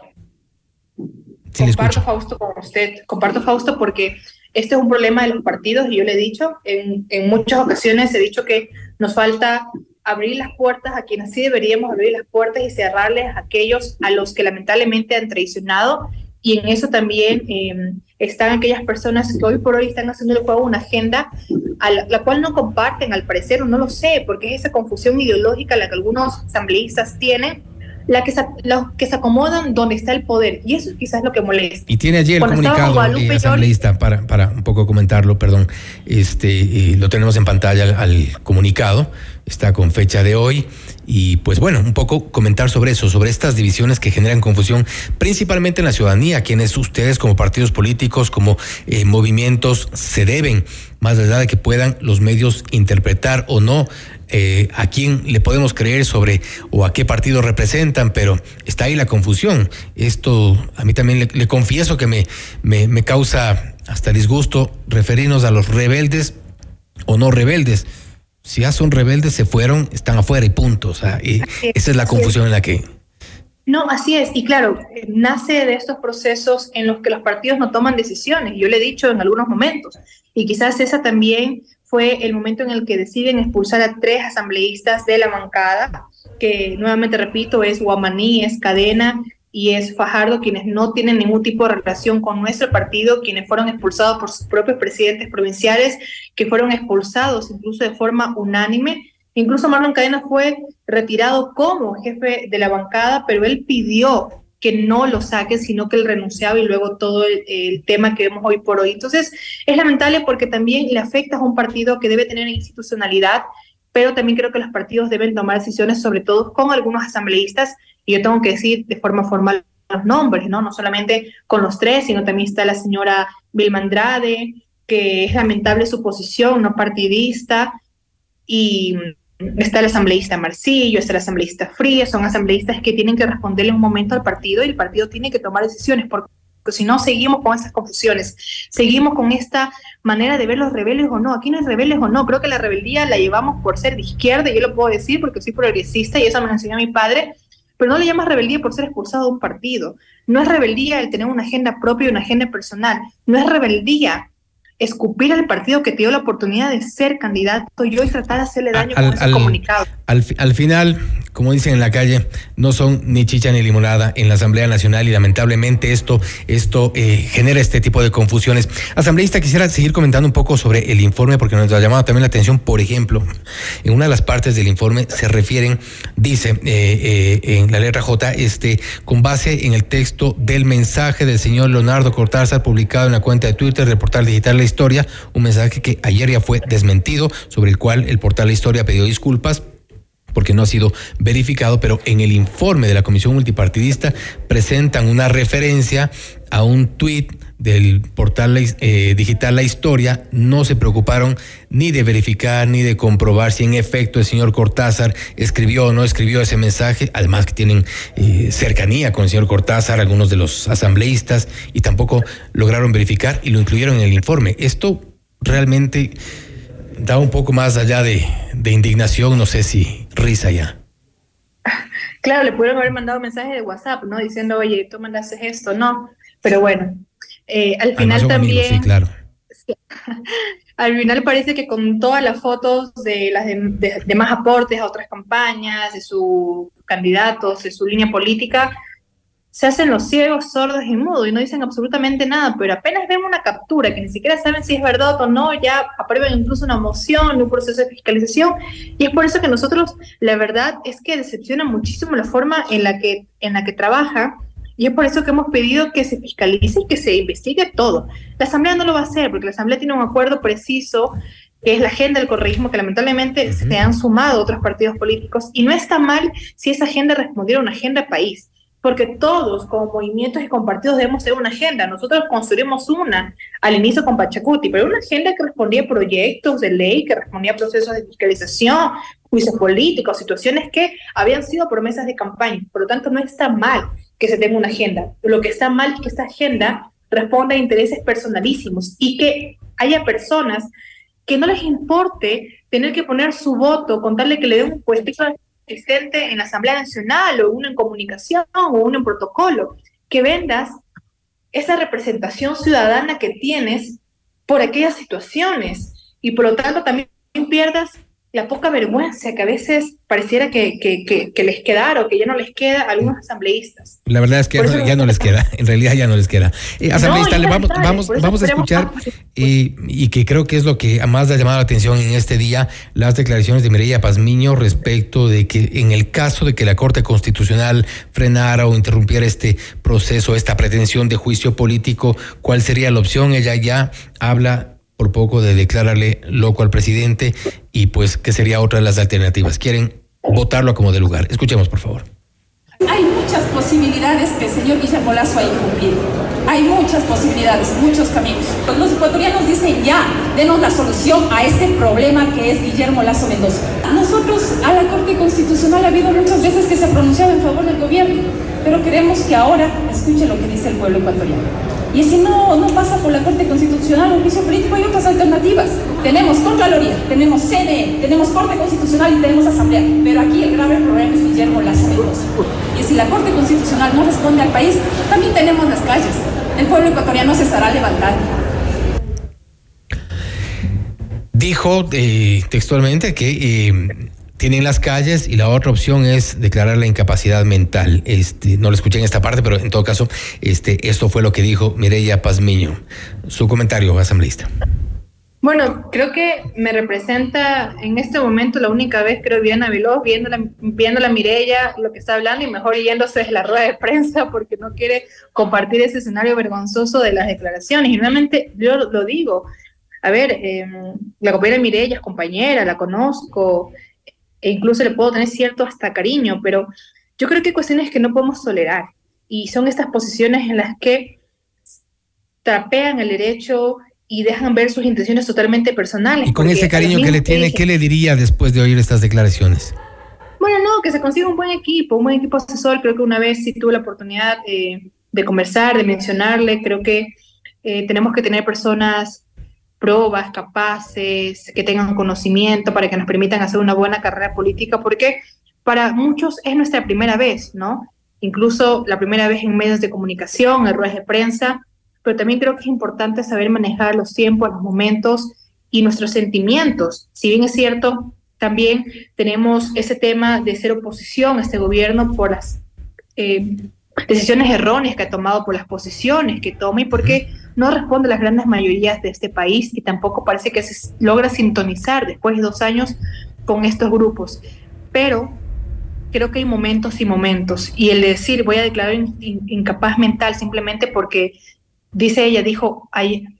Speaker 22: comparto, Fausto, con usted. Comparto, Fausto, porque este es un problema de los partidos y yo le he dicho, en, en muchas ocasiones he dicho que nos falta abrir las puertas a quienes sí deberíamos abrir las puertas y cerrarles a aquellos a los que lamentablemente han traicionado y en eso también eh, están aquellas personas que hoy por hoy están haciendo el juego una agenda a la, cual no comparten, al parecer, o no lo sé, porque es esa confusión ideológica la que algunos asambleístas tienen, la que se, los que se acomodan donde está el poder, y eso es quizás lo que molesta.
Speaker 2: Y tiene allí el comunicado eh, asambleísta, para, para un poco comentarlo, perdón, este, eh, lo tenemos en pantalla al comunicado, está con fecha de hoy. Y pues bueno, un poco comentar sobre eso, sobre estas divisiones que generan confusión, principalmente en la ciudadanía, quienes ustedes como partidos políticos, como eh, movimientos, se deben, más allá de que puedan los medios interpretar o no eh, a quién le podemos creer sobre o a qué partido representan, pero está ahí la confusión. Esto a mí también le, confieso que me, me, me causa hasta disgusto referirnos a los rebeldes o no rebeldes si ya son rebeldes, se fueron, están afuera y punto. O sea, y esa es la confusión en la que...
Speaker 22: No, así es. Y claro, nace de estos procesos en los que los partidos no toman decisiones. Yo le he dicho en algunos momentos. Y quizás esa también fue el momento en el que deciden expulsar a tres asambleístas de la bancada, que nuevamente repito, es Guamaní, es Cadena y es Fajardo, quienes no tienen ningún tipo de relación con nuestro partido, quienes fueron expulsados por sus propios presidentes provinciales, que fueron expulsados incluso de forma unánime. Incluso Marlon Cadena fue retirado como jefe de la bancada, pero él pidió que no lo saque, sino que él renunciaba y luego todo el, tema que vemos hoy por hoy. Entonces, es lamentable porque también le afecta a un partido que debe tener institucionalidad, pero también creo que los partidos deben tomar decisiones, sobre todo con algunos asambleístas, y yo tengo que decir de forma formal los nombres, ¿no? No solamente con los tres, sino también está la señora Vilma Andrade, que es lamentable su posición, no partidista, y está el asambleísta Marcillo, está el asambleísta Frías, son asambleístas que tienen que responderle un momento al partido y el partido tiene que tomar decisiones, porque si no seguimos con esas confusiones, seguimos con esta manera de ver los rebeldes o no, aquí no hay rebeldes o no, creo que la rebeldía la llevamos por ser de izquierda, y yo lo puedo decir porque soy progresista y eso me enseñó mi padre, pero no le llamas rebeldía por ser expulsado de un partido, no es rebeldía el tener una agenda propia y una agenda personal, no es rebeldía escupir al partido que te dio la oportunidad de ser candidato y hoy tratar de hacerle daño con ese comunicado.
Speaker 2: Al, al, final, como dicen en la calle, no son ni chicha ni limonada en la Asamblea Nacional y lamentablemente esto, esto eh, genera este tipo de confusiones. Asambleísta, quisiera seguir comentando un poco sobre el informe porque nos ha llamado también la atención, por ejemplo, en una de las partes del informe se refieren, dice eh, eh, en la letra J, este, con base en el texto del mensaje del señor Leonardo Cortázar publicado en la cuenta de Twitter del portal digital La Historia, un mensaje que ayer ya fue desmentido, sobre el cual el portal La Historia pidió disculpas porque no ha sido verificado, pero en el informe de la Comisión Multipartidista presentan una referencia a un tuit del portal eh, digital La Historia, no se preocuparon ni de verificar ni de comprobar si en efecto el señor Cortázar escribió o no escribió ese mensaje, además que tienen eh, cercanía con el señor Cortázar, algunos de los asambleístas, y tampoco lograron verificar y lo incluyeron en el informe. Esto realmente da un poco más allá de, indignación, no sé si risa ya.
Speaker 22: Claro, le pudieron haber mandado un mensaje de WhatsApp, ¿no? Diciendo, oye, tú mandaste esto, no. Pero bueno, eh, al final también. sí, claro. [laughs] al final parece que con todas las fotos de las demás aportes a otras campañas, de sus candidatos, de su línea política, se hacen los ciegos, sordos y mudos y no dicen absolutamente nada, pero apenas ven una captura que ni siquiera saben si es verdad o no, ya aprueban incluso una moción, un proceso de fiscalización y es por eso que nosotros la verdad es que decepciona muchísimo la forma en la que en la que trabaja y es por eso que hemos pedido que se fiscalice y que se investigue todo. La Asamblea no lo va a hacer porque la Asamblea tiene un acuerdo preciso que es la agenda del correísmo, que lamentablemente se han sumado otros partidos políticos, y no está mal si esa agenda respondiera a una agenda país porque todos como movimientos y con partidos debemos tener una agenda. Nosotros construimos una al inicio con Pachacuti, pero una agenda que respondía a proyectos de ley, que respondía a procesos de fiscalización, juicios políticos, situaciones que habían sido promesas de campaña. Por lo tanto, no está mal que se tenga una agenda. Lo que está mal es que esta agenda responda a intereses personalísimos y que haya personas que no les importe tener que poner su voto, contarle que le den un puesto existente en la Asamblea Nacional o uno en comunicación o uno en protocolo, que vendas esa representación ciudadana que tienes por aquellas situaciones y por lo tanto también pierdas la poca vergüenza que a veces pareciera que, que, les quedara o que ya no les queda a algunos asambleístas.
Speaker 2: La verdad es que ya no les queda, en realidad ya no les queda. Eh, asambleísta, vamos, vamos, vamos a escuchar eh, y que creo que es lo que más ha llamado la atención en este día, las declaraciones de Mireya Pazmiño respecto de que en el caso de que la Corte Constitucional frenara o interrumpiera este proceso, esta pretensión de juicio político, ¿cuál sería la opción? Ella ya habla por poco de declararle loco al presidente y pues que sería otra de las alternativas. Quieren votarlo como de lugar. Escuchemos, por favor.
Speaker 10: Hay muchas posibilidades que el señor Guillermo Lazo ha incumplido. Hay muchas posibilidades, muchos caminos. Los ecuatorianos dicen ya, denos la solución a este problema que es Guillermo Lazo Mendoza. Nosotros a la Corte Constitucional ha habido muchas veces que se ha pronunciado en favor del gobierno, pero queremos que ahora escuche lo que dice el pueblo ecuatoriano. Y si no, no pasa por la Corte Constitucional o juicio político, hay otras alternativas. Tenemos Contraloría, tenemos CNE, tenemos Corte Constitucional y tenemos Asamblea. Pero aquí el grave problema es Guillermo Lazo Y si la Corte Constitucional no responde al país, también tenemos las calles. El pueblo ecuatoriano se estará levantando.
Speaker 2: Dijo eh, textualmente que eh, tienen las calles y la otra opción es declarar la incapacidad mental. Este, no lo escuché en esta parte, pero en todo caso, este, esto fue lo que dijo Mireya Pazmiño. Su comentario, asambleísta.
Speaker 22: Bueno, creo que me representa en este momento la única vez, creo, Diana Veloz, viendo la, viendo la Mirella, lo que está hablando y mejor yéndose de la rueda de prensa porque no quiere compartir ese escenario vergonzoso de las declaraciones. Y realmente yo lo digo, a ver, em, la compañera Mirella es compañera, la conozco, e incluso le puedo tener cierto hasta cariño, pero yo creo que hay cuestiones que no podemos tolerar y son estas posiciones en las que trapean el derecho y dejan ver sus intenciones totalmente personales.
Speaker 2: Y con ese cariño que le tiene, ¿qué le diría después de oír estas declaraciones?
Speaker 22: Bueno, no, que se consiga un buen equipo, un buen equipo asesor. Creo que una vez sí tuve la oportunidad eh, de conversar, de mencionarle. Creo que eh, tenemos que tener personas probas, capaces, que tengan conocimiento para que nos permitan hacer una buena carrera política, porque para muchos es nuestra primera vez, ¿no? Incluso la primera vez en medios de comunicación, en ruedas de prensa, pero también creo que es importante saber manejar los tiempos, los momentos y nuestros sentimientos. Si bien es cierto, también tenemos ese tema de ser oposición a este gobierno por las eh, decisiones erróneas que ha tomado, por las posiciones que toma y porque no responde a las grandes mayorías de este país y tampoco parece que se logra sintonizar después de dos años con estos grupos. Pero creo que hay momentos y momentos. Y el decir voy a declarar incapaz mental simplemente porque dice ella, dijo,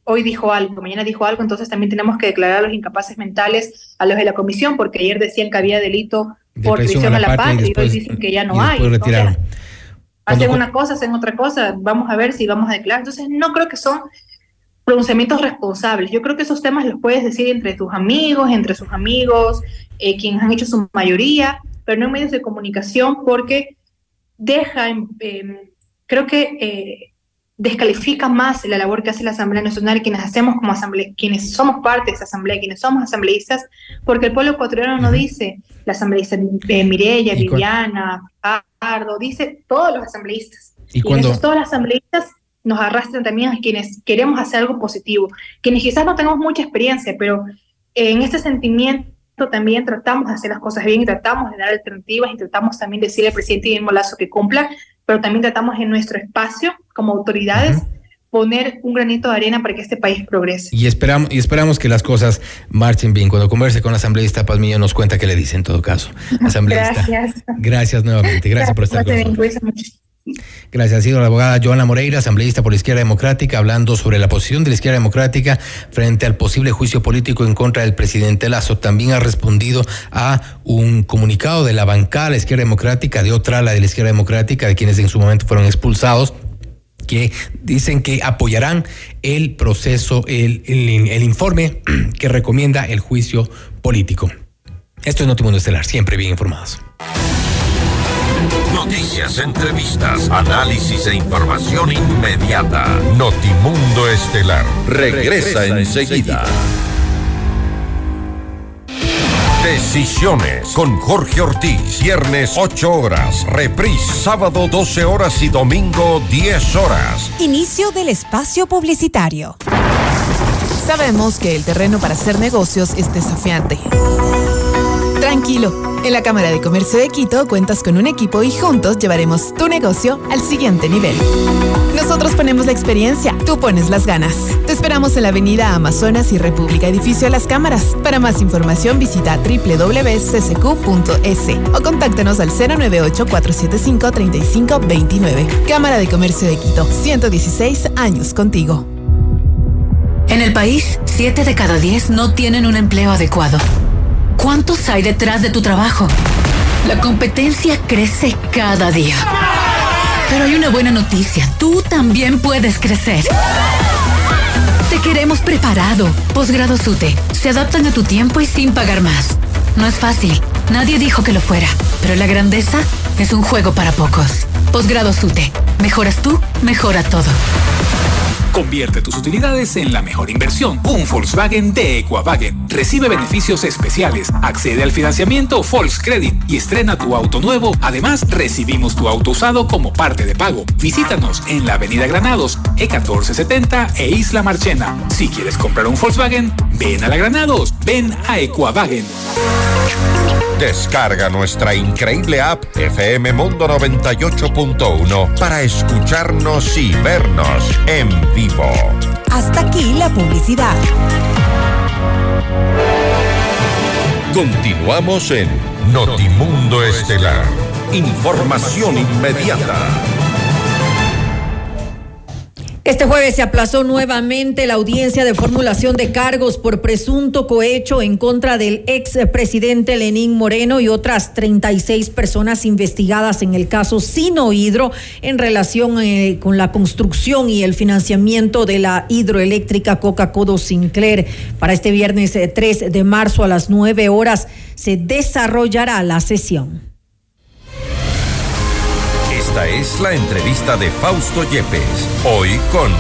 Speaker 22: hoy dijo algo, mañana dijo algo, entonces también tenemos que declarar a los incapaces mentales a los de la comisión, porque ayer decían que había delito por prisión a la, patria y, hoy dicen que ya no hay. Hacen una cosa, hacen otra cosa, vamos a ver si vamos a declarar. Entonces, no creo que son pronunciamientos responsables. Yo creo que esos temas los puedes decir entre tus amigos, entre sus amigos, eh, quienes han hecho su mayoría, pero no en medios de comunicación porque deja, creo que eh, descalifica más la labor que hace la Asamblea Nacional, quienes hacemos como asamblea, quienes somos parte de esa asamblea, quienes somos asambleístas, porque el pueblo ecuatoriano no dice la asambleísta eh, Mireya, Viviana, Pardo, dice todos los asambleístas. Y, cuando... esos todos los asambleístas nos arrastran también a quienes queremos hacer algo positivo, quienes quizás no tenemos mucha experiencia, pero en ese sentimiento también tratamos de hacer las cosas bien y tratamos de dar alternativas y tratamos también de decirle al presidente Guillermo Lazo que cumpla pero también tratamos en nuestro espacio como autoridades poner un granito de arena para que este país progrese.
Speaker 2: Y esperamos, y esperamos que las cosas marchen bien. Cuando converse con la asambleísta Pazmiño nos cuenta qué le dice en todo caso. [laughs] Asambleísta. Gracias. Gracias nuevamente. Gracias, por estar con nosotros. Gracias. Ha sido la abogada Joana Moreira, asambleísta por la Izquierda Democrática, hablando sobre la posición de la Izquierda Democrática frente al posible juicio político en contra del presidente Lazo. También ha respondido a un comunicado de la bancada de la Izquierda Democrática, de otra, la de la Izquierda Democrática, de quienes en su momento fueron expulsados que dicen que apoyarán el proceso, el, el informe [clears throat] que recomienda el juicio político. Esto es Notimundo Estelar, siempre bien informados.
Speaker 1: Noticias, entrevistas, análisis e información inmediata. Notimundo Estelar regresa, enseguida. Decisiones con Jorge Ortiz. Viernes 8 horas. Reprise sábado 12 horas y domingo 10 horas.
Speaker 15: Inicio del espacio publicitario.
Speaker 23: Sabemos que el terreno para hacer negocios es desafiante. Tranquilo, en la Cámara de Comercio de Quito cuentas con un equipo y juntos llevaremos tu negocio al siguiente nivel. Nosotros ponemos la experiencia, tú pones las ganas. Te esperamos en la Avenida Amazonas y República Edificio Las Cámaras. Para más información visita www.ccq.es o contáctanos al 098-475-3529. Cámara de Comercio de Quito, 116 años contigo.
Speaker 24: En el país, 7 de cada 10 no tienen un empleo adecuado. ¿Cuántos hay detrás de tu trabajo? La competencia crece cada día. Pero hay una buena noticia, tú también puedes crecer. Te queremos preparado. Posgrado SUTE. Se adaptan a tu tiempo y sin pagar más. No es fácil. Nadie dijo que lo fuera. Pero la grandeza es un juego para pocos. Posgrado SUTE. Mejoras tú, mejora todo.
Speaker 25: Convierte tus utilidades en la mejor inversión. Un Volkswagen de Equavagen. Recibe beneficios especiales. Accede al financiamiento Volkscredit y estrena tu auto nuevo. Además, recibimos tu auto usado como parte de pago. Visítanos en la Avenida Granados, E1470 e Isla Marchena. Si quieres comprar un Volkswagen, ven a la Granados. Ven a Equavagen.
Speaker 1: Descarga nuestra increíble app FM Mundo 98.1 para escucharnos y vernos en vivo.
Speaker 15: Hasta aquí la publicidad.
Speaker 1: Continuamos en Notimundo Estelar. Información inmediata.
Speaker 3: Este jueves se aplazó nuevamente la audiencia de formulación de cargos por presunto cohecho en contra del expresidente Lenín Moreno y otras 36 personas investigadas en el caso Sino Hidro en relación eh, con la construcción y el financiamiento de la hidroeléctrica Coca-Codo Sinclair. Para este viernes 3 eh, de marzo a las 9 horas se desarrollará la sesión.
Speaker 1: Esta es la entrevista de Fausto Yepes, hoy con...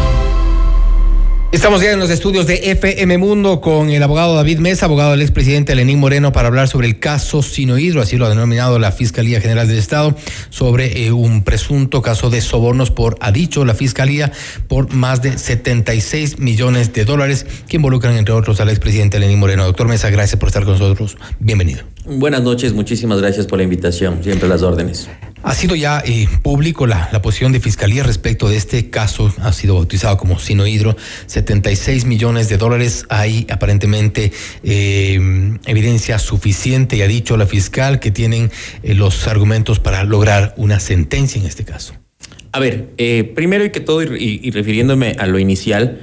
Speaker 2: Estamos ya en los estudios de FM Mundo con el abogado David Mesa, abogado del expresidente Lenín Moreno, para hablar sobre el caso Sinohidro, así lo ha denominado la Fiscalía General del Estado, sobre eh, un presunto caso de sobornos por, ha dicho la Fiscalía, por más de 76 millones de dólares que involucran, entre otros, al expresidente Lenín Moreno. Doctor Mesa, gracias por estar con nosotros. Bienvenido.
Speaker 26: Buenas noches, muchísimas gracias por la invitación, siempre las órdenes.
Speaker 2: Ha sido ya eh, público la, la, posición de Fiscalía respecto de este caso, ha sido bautizado como Sinohidro, 76 millones de dólares, hay aparentemente eh, evidencia suficiente y ha dicho la fiscal que tienen eh, los argumentos para lograr una sentencia en este caso.
Speaker 26: A ver, eh, primero y que todo y, y refiriéndome a lo inicial,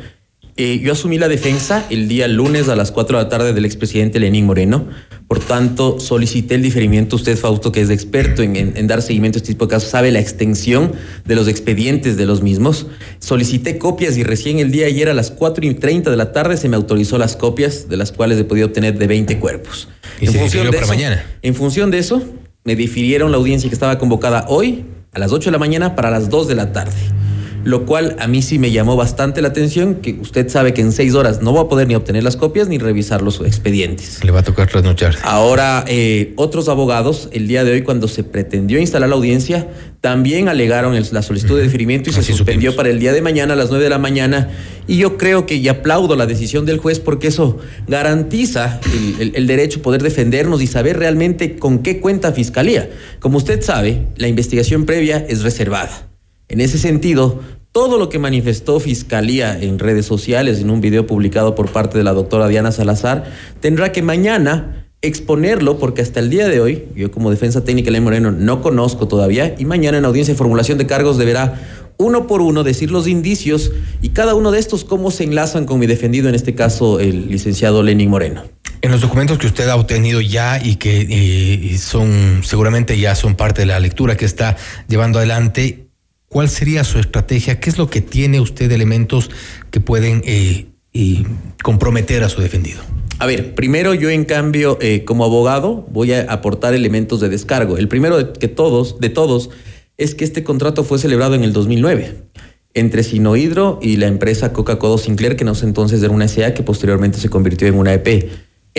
Speaker 26: eh, yo asumí la defensa el día lunes a las 4 de la tarde del expresidente Lenín Moreno. Por tanto, solicité el diferimiento. Usted, Fausto, que es experto en, en, en, dar seguimiento a este tipo de casos, sabe la extensión de los expedientes de los mismos. Solicité copias y recién el día de ayer a las 4 y 30 de la tarde se me autorizó las copias, de las cuales he podido obtener de 20 cuerpos.
Speaker 2: ¿Y
Speaker 26: en
Speaker 2: se
Speaker 26: función de
Speaker 2: para
Speaker 26: eso,
Speaker 2: mañana?
Speaker 26: En función de eso, me difirieron la audiencia que estaba convocada hoy a las 8 de la mañana para las 2 de la tarde lo cual a mí sí me llamó bastante la atención, que usted sabe que en seis horas no voy a poder ni obtener las copias ni revisar los expedientes.
Speaker 2: Le va a tocar trasnochar.
Speaker 26: Ahora, eh, otros abogados, el día de hoy, cuando se pretendió instalar la audiencia, también alegaron el, la solicitud de deferimiento y
Speaker 2: Así
Speaker 26: se suspendió
Speaker 2: supimos.
Speaker 26: para el día de mañana a las 9 de la mañana. Y yo creo que y aplaudo la decisión del juez porque eso garantiza el, el- el derecho a poder defendernos y saber realmente con qué cuenta Fiscalía. Como usted sabe, la investigación previa es reservada. En ese sentido, todo lo que manifestó Fiscalía en redes sociales, en un video publicado por parte de la doctora Diana Salazar, tendrá que mañana exponerlo porque hasta el día de hoy, yo como defensa técnica Ley Moreno no conozco todavía y mañana en audiencia de formulación de cargos deberá uno por uno decir los indicios y cada uno de estos cómo se enlazan con mi defendido, en este caso el licenciado Lenin Moreno.
Speaker 2: En los documentos que usted ha obtenido ya y que eh, son seguramente ya son parte de la lectura que está llevando adelante, ¿cuál sería su estrategia? ¿Qué es lo que tiene usted de elementos que pueden eh, comprometer a su defendido?
Speaker 26: A ver, primero yo en cambio eh, como abogado voy a aportar elementos de descargo. El primero de que todos, de todos, es que este contrato fue celebrado en el 2009 entre Sinohidro y la empresa Coca-Cola Sinclair, que en ese entonces era una SA que posteriormente se convirtió en una EP.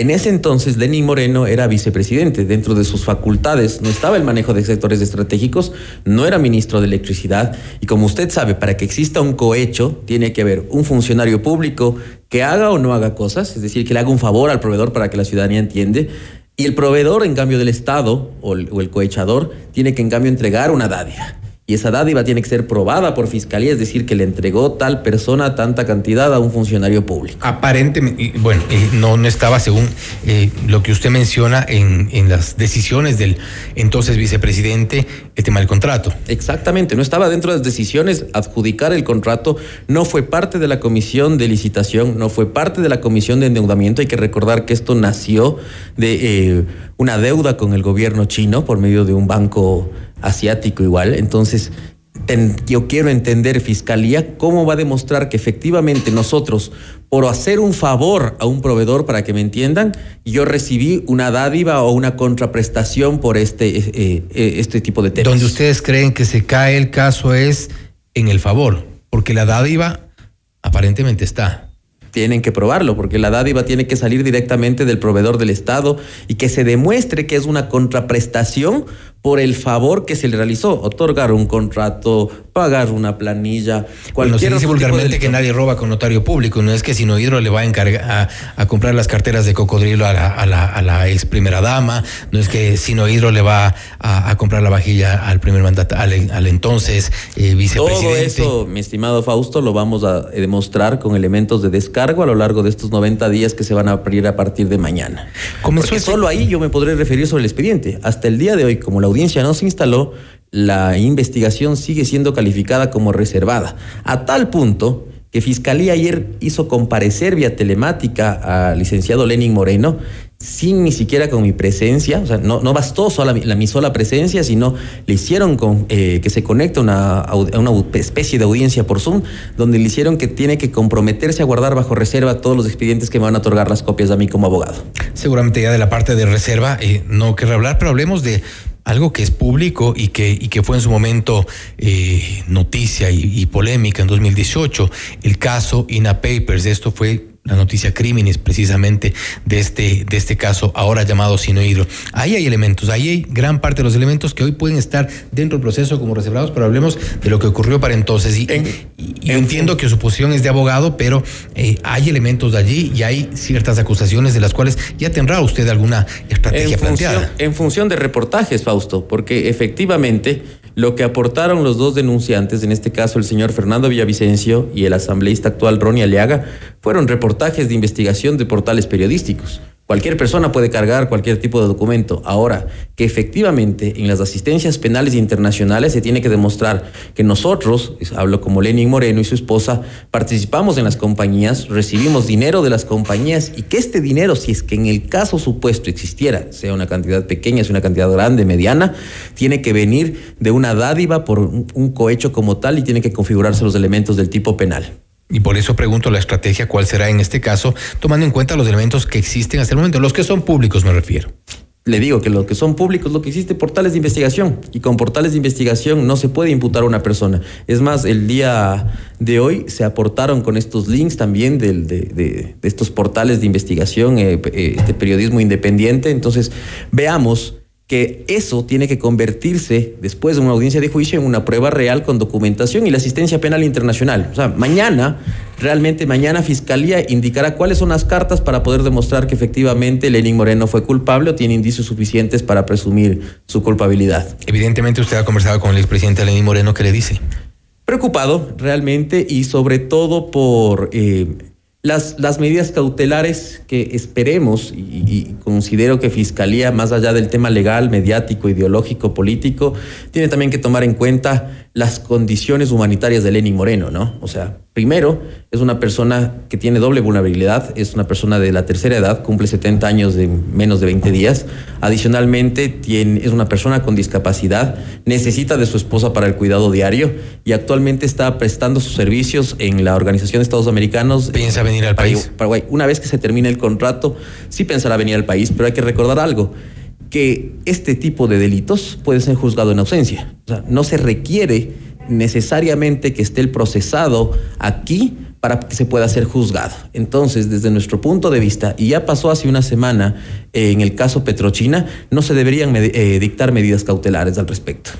Speaker 26: En ese entonces, Lenín Moreno era vicepresidente. Dentro de sus facultades no estaba el manejo de sectores estratégicos, no era ministro de electricidad. Y como usted sabe, para que exista un cohecho, tiene que haber un funcionario público que haga o no haga cosas, es decir, que le haga un favor al proveedor para que la ciudadanía entiende. Y el proveedor, en cambio del Estado o el, o el cohechador, tiene que en cambio entregar una dádiva. Y esa dádiva tiene que ser probada por fiscalía, es decir, que le entregó tal persona tanta cantidad a un funcionario público.
Speaker 2: Aparentemente, bueno, eh, no, no estaba según eh, lo que usted menciona en, en las decisiones del entonces vicepresidente el tema del contrato.
Speaker 26: Exactamente, no estaba dentro de las decisiones adjudicar el contrato, no fue parte de la comisión de licitación, no fue parte de la comisión de endeudamiento. Hay que recordar que esto nació de eh, una deuda con el gobierno chino por medio de un banco asiático igual. Entonces, ten- yo quiero entender, Fiscalía, cómo va a demostrar que efectivamente nosotros, por hacer un favor a un proveedor, para que me entiendan, yo recibí una dádiva o una contraprestación por este, eh, eh, este tipo de temas.
Speaker 2: Donde ustedes creen que se cae el caso es en el favor, porque la dádiva aparentemente está.
Speaker 26: Tienen que probarlo, porque la dádiva tiene que salir directamente del proveedor del Estado y que se demuestre que es una contraprestación por el favor que se le realizó, otorgar un contrato, pagar una planilla,
Speaker 2: Bueno,
Speaker 26: cualquier
Speaker 2: se dice
Speaker 26: de
Speaker 2: vulgarmente que nadie roba con notario público, no es que Sino Hidro le va a encargar a, a comprar las carteras de cocodrilo a la, a la, a la ex primera dama, no es que Sino Hidro le va a, comprar la vajilla al primer mandato, al, al entonces eh,
Speaker 26: Todo
Speaker 2: vicepresidente.
Speaker 26: eso, mi estimado Fausto, lo vamos a demostrar con elementos de descargo a lo largo de estos 90 días que se van a abrir a partir de mañana. Porque solo ahí yo me podré referir sobre el expediente. Hasta el día de hoy, como la audiencia no se instaló, la investigación sigue siendo calificada como reservada. A tal punto que Fiscalía ayer hizo comparecer vía telemática al licenciado Lenin Moreno sin ni siquiera con mi presencia, o sea, no, no bastó la, mi sola presencia, sino le hicieron eh, que se conecte a una, una especie de audiencia por Zoom, donde le hicieron que tiene que comprometerse a guardar bajo reserva todos los expedientes que me van a otorgar las copias a mí como abogado.
Speaker 2: Seguramente ya de la parte de reserva eh, no querrá hablar, pero hablemos de algo que es público y que, y que fue en su momento eh, noticia y, y polémica en 2018, el caso INA Papers. Esto fue la noticia crímenes precisamente de este, de este caso ahora llamado Sino Hidro. Ahí hay elementos, ahí hay gran parte de los elementos que hoy pueden estar dentro del proceso como reservados, pero hablemos de lo que ocurrió para entonces. Y, y- y yo entiendo que su posición es de abogado, pero eh, hay elementos de allí y hay ciertas acusaciones de las cuales ya tendrá usted alguna estrategia
Speaker 26: en función,
Speaker 2: planteada.
Speaker 26: en función de reportajes, Fausto, porque efectivamente lo que aportaron los dos denunciantes, en este caso el señor Fernando Villavicencio y el asambleísta actual Ronnie Aliaga, fueron reportajes de investigación de portales periodísticos. Cualquier persona puede cargar cualquier tipo de documento. Ahora, que efectivamente en las asistencias penales internacionales se tiene que demostrar que nosotros, hablo como Lenin Moreno y su esposa, participamos en las compañías, recibimos dinero de las compañías y que este dinero, si es que en el caso supuesto existiera, sea una cantidad pequeña, sea una cantidad grande, mediana, tiene que venir de una dádiva por un cohecho como tal y tiene que configurarse los elementos del tipo penal.
Speaker 2: Y por eso pregunto la estrategia, cuál será en este caso, tomando en cuenta los elementos que existen hasta el momento, los que son públicos me refiero.
Speaker 26: Le digo que lo que son públicos, lo que existe, portales de investigación. Y con portales de investigación no se puede imputar a una persona. Es más, el día de hoy se aportaron con estos links también del- de, de- de estos portales de investigación, eh, eh, este periodismo independiente. Entonces, veamos que eso tiene que convertirse, después de una audiencia de juicio, en una prueba real con documentación y la asistencia penal internacional. O sea, mañana, realmente mañana Fiscalía indicará cuáles son las cartas para poder demostrar que efectivamente Lenin Moreno fue culpable o tiene indicios suficientes para presumir su culpabilidad.
Speaker 2: Evidentemente usted ha conversado con el expresidente Lenín Moreno, ¿qué le dice?
Speaker 26: Preocupado realmente y sobre todo por eh, las, las medidas cautelares que esperemos y, considero que Fiscalía, más allá del tema legal, mediático, ideológico, político, tiene también que tomar en cuenta las condiciones humanitarias de Lenin Moreno, ¿no? O sea, primero, es una persona que tiene doble vulnerabilidad, es una persona de la tercera edad, cumple 70 años de menos de 20 días. Adicionalmente, es una persona con discapacidad, necesita de su esposa para el cuidado diario y actualmente está prestando sus servicios en la Organización de Estados Americanos.
Speaker 2: ¿Piensa venir al país?
Speaker 26: Paraguay. Una vez que se termine el contrato, sí pensará venir al país, pero hay que recordar algo que este tipo de delitos puede ser juzgado en ausencia. O sea, no se requiere necesariamente que esté el procesado aquí para que se pueda ser juzgado. Entonces, desde nuestro punto de vista, y ya pasó hace una semana eh, en el caso Petrochina, no se deberían med- eh, dictar medidas cautelares al respecto.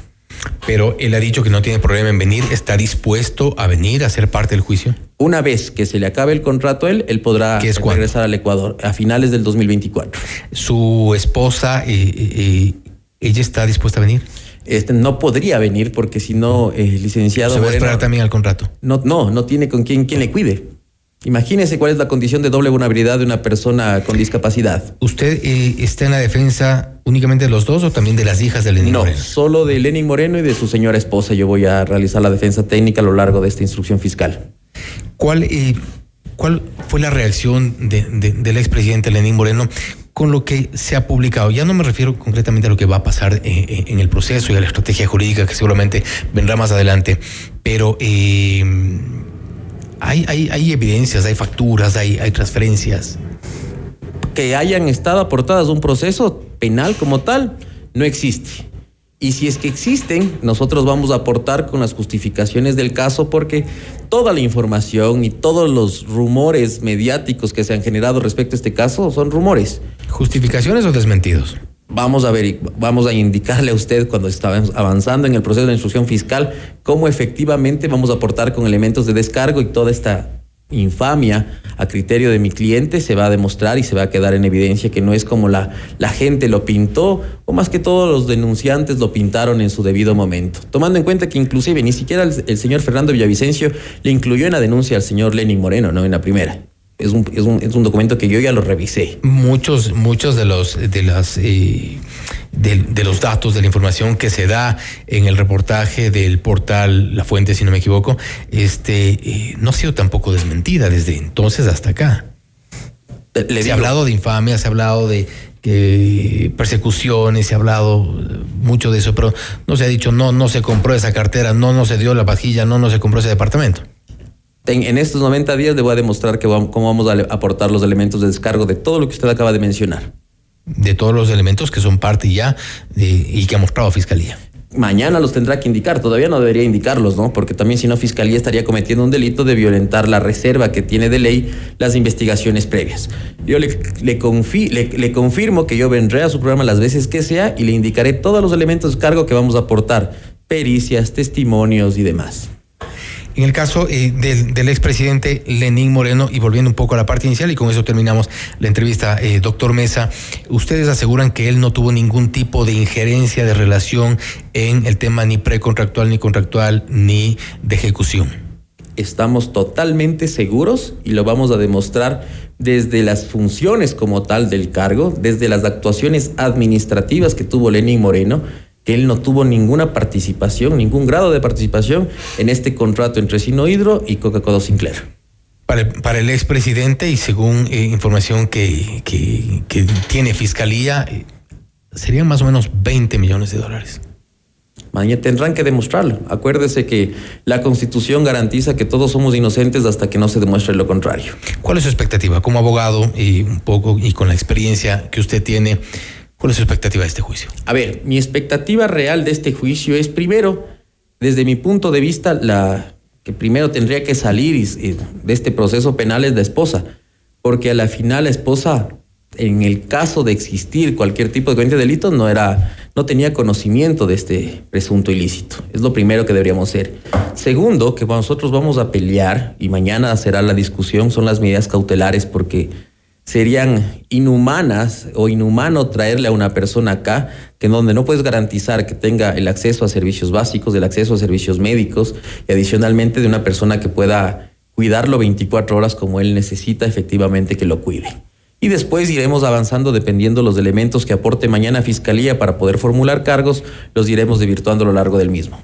Speaker 2: Pero él ha dicho que no tiene problema en venir, está dispuesto a venir a ser parte del juicio.
Speaker 26: Una vez que se le acabe el contrato a él, él podrá regresar al Ecuador a finales del 2024.
Speaker 2: Su esposa, eh, eh, ella está dispuesta a venir.
Speaker 26: Este no podría venir porque si no, el licenciado
Speaker 2: Se va a
Speaker 26: Moreno-
Speaker 2: esperar también al contrato.
Speaker 26: No, no, no tiene con quién, quién le cuide. Imagínese cuál es la condición de doble vulnerabilidad de una persona con discapacidad.
Speaker 2: ¿Usted eh, está en la defensa únicamente de los dos o también de las hijas de Lenín
Speaker 26: No,
Speaker 2: Moreno?
Speaker 26: solo de Lenin Moreno y de su señora esposa. Yo voy a realizar la defensa técnica a lo largo de esta instrucción fiscal.
Speaker 2: ¿Cuál, eh, ¿Cuál fue la reacción de- de- del expresidente Lenín Moreno con lo que se ha publicado? Ya no me refiero concretamente a lo que va a pasar eh, eh, en el proceso y a la estrategia jurídica que seguramente vendrá más adelante, pero eh, hay, hay, hay evidencias, hay facturas, hay, hay transferencias.
Speaker 26: Que hayan estado aportadas a un proceso penal como tal, no existe. Y si es que existen, nosotros vamos a aportar con las justificaciones del caso porque toda la información y todos los rumores mediáticos que se han generado respecto a este caso son rumores.
Speaker 2: ¿Justificaciones o desmentidos?
Speaker 26: vamos a ver, vamos a indicarle a usted cuando estamos avanzando en el proceso de instrucción fiscal cómo efectivamente vamos a aportar con elementos de descargo y toda esta infamia a criterio de mi cliente se va a demostrar y se va a quedar en evidencia que no es como la, la gente lo pintó o más que todos los denunciantes lo pintaron en su debido momento. Tomando en cuenta que inclusive ni siquiera el, el señor Fernando Villavicencio le incluyó en la denuncia al señor Lenin Moreno, no en la primera es un, es un, es un documento que yo ya lo revisé.
Speaker 2: Muchos, muchos de los de las eh, de, de, los datos, de la información que se da en el reportaje del portal La Fuente, si no me equivoco, este eh, no ha sido tampoco desmentida desde entonces hasta acá. Le se digo, ha hablado de infamia, se ha hablado de que persecuciones, se ha hablado mucho de eso, pero no se ha dicho no, no se compró esa cartera, no, no se dio la pajilla, no, no se compró ese departamento.
Speaker 26: En, estos 90 días le voy a demostrar que vamos, cómo vamos a aportar los elementos de descargo de todo lo que usted acaba de mencionar.
Speaker 2: De todos los elementos que son parte ya de, y que ha mostrado Fiscalía.
Speaker 26: Mañana los tendrá que indicar, todavía no debería indicarlos, ¿no? Porque también si no, Fiscalía estaría cometiendo un delito de violentar la reserva que tiene de ley las investigaciones previas. Yo le, le, confi, le, le confirmo que yo vendré a su programa las veces que sea y le indicaré todos los elementos de descargo que vamos a aportar, pericias, testimonios y demás.
Speaker 2: En el caso eh, del, del expresidente Lenín Moreno, y volviendo un poco a la parte inicial, y con eso terminamos la entrevista, eh, doctor Mesa, ustedes aseguran que él no tuvo ningún tipo de injerencia de relación en el tema ni precontractual, ni contractual, ni de ejecución.
Speaker 26: Estamos totalmente seguros y lo vamos a demostrar desde las funciones como tal del cargo, desde las actuaciones administrativas que tuvo Lenín Moreno, que él no tuvo ninguna participación, ningún grado de participación en este contrato entre Sinohidro y Coca-Cola Sinclair.
Speaker 2: Para, para, el expresidente y según eh, información que, que, que, tiene Fiscalía, eh, serían más o menos 20 millones de dólares.
Speaker 26: Mañana tendrán que demostrarlo. Acuérdese que la Constitución garantiza que todos somos inocentes hasta que no se demuestre lo contrario.
Speaker 2: ¿Cuál es su expectativa como abogado y un poco y con la experiencia que usted tiene? ¿Cuál es su expectativa de este juicio?
Speaker 26: A ver, mi expectativa real de este juicio es primero, desde mi punto de vista, la que primero tendría que salir de este proceso penal es la esposa, porque a la final la esposa, en el caso de existir cualquier tipo de delito, no era, no tenía conocimiento de este presunto ilícito. Es lo primero que deberíamos hacer. Segundo, que nosotros vamos a pelear y mañana será la discusión, son las medidas cautelares, porque serían inhumanas o inhumano traerle a una persona acá que donde no puedes garantizar que tenga el acceso a servicios básicos, el acceso a servicios médicos y adicionalmente de una persona que pueda cuidarlo 24 horas como él necesita efectivamente que lo cuide. Y después iremos avanzando dependiendo los elementos que aporte mañana Fiscalía para poder formular cargos, los iremos desvirtuando a lo largo del mismo.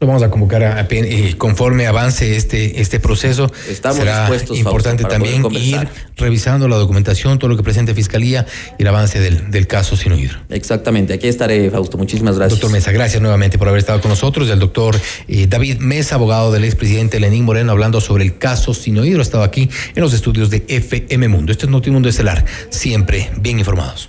Speaker 2: Lo vamos a convocar a, a, eh, conforme avance este, este proceso.
Speaker 26: Estamos
Speaker 2: Será
Speaker 26: dispuestos,
Speaker 2: importante
Speaker 26: Fausto,
Speaker 2: también ir revisando la documentación, todo lo que presente Fiscalía y el avance del, del caso Sinohidro.
Speaker 26: Exactamente, aquí estaré, Fausto. Muchísimas gracias.
Speaker 2: Doctor Mesa, gracias nuevamente por haber estado con nosotros. El doctor eh, David Mesa, abogado del expresidente Lenín Moreno, hablando sobre el caso Sinohidro. Estaba aquí en los estudios de FM Mundo. Este es Notimundo Estelar, siempre bien informados.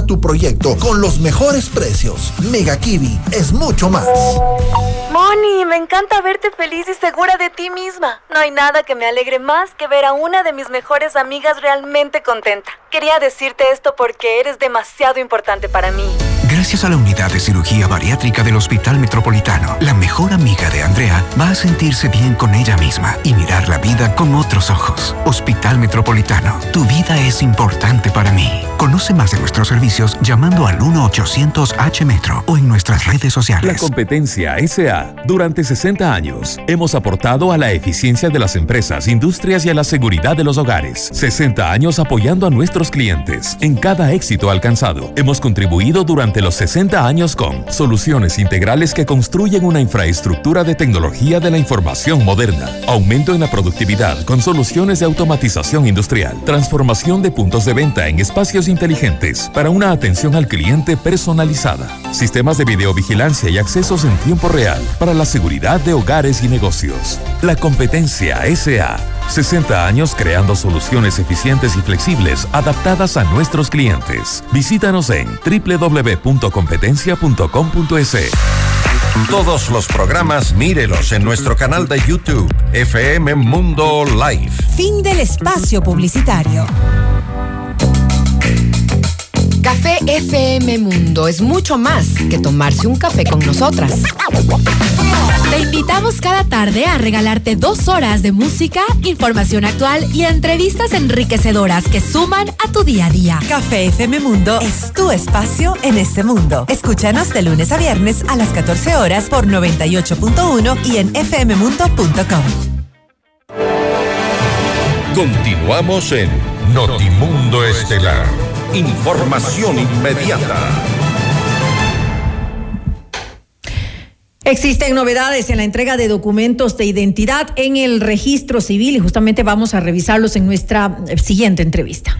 Speaker 27: tu proyecto con los mejores precios. Mega Kiwi es mucho más.
Speaker 28: Moni, me encanta verte feliz y segura de ti misma. No hay nada que me alegre más que ver a una de mis mejores amigas realmente contenta. Quería decirte esto porque eres demasiado importante para mí.
Speaker 7: Gracias a la unidad de cirugía bariátrica del Hospital Metropolitano, la mejor amiga de Andrea va a sentirse bien con ella misma y mirar la vida con otros ojos. Hospital Metropolitano, tu vida es importante para mí. Conoce más de nuestros servicios llamando al 1-800-H-Metro o en nuestras redes sociales.
Speaker 29: La competencia SA. Durante 60 años hemos aportado a la eficiencia de las empresas, industrias y a la seguridad de los hogares. 60 años apoyando a nuestros clientes. En cada éxito alcanzado, hemos contribuido durante los 60 años con soluciones integrales que construyen una infraestructura de tecnología de la información moderna, aumento en la productividad con soluciones de automatización industrial, transformación de puntos de venta en espacios inteligentes para una atención al cliente personalizada, sistemas de videovigilancia y accesos en tiempo real para la seguridad de hogares y negocios. La competencia SA 60 años creando soluciones eficientes y flexibles adaptadas a nuestros clientes. Visítanos en www.competencia.com.es.
Speaker 1: Todos los programas mírelos en nuestro canal de YouTube, FM Mundo Live.
Speaker 15: Fin del espacio publicitario.
Speaker 30: Café FM Mundo es mucho más que tomarse un café con nosotras.
Speaker 17: Te invitamos cada tarde a regalarte dos horas de música, información actual y entrevistas enriquecedoras que suman a tu día a día.
Speaker 15: Café FM Mundo es tu espacio en este mundo. Escúchanos de lunes a viernes a las 14 horas por 98.1 y en fmmundo.com.
Speaker 1: Continuamos en Notimundo Estelar. Información inmediata.
Speaker 3: Existen novedades en la entrega de documentos de identidad en el registro civil y justamente vamos a revisarlos en nuestra siguiente entrevista.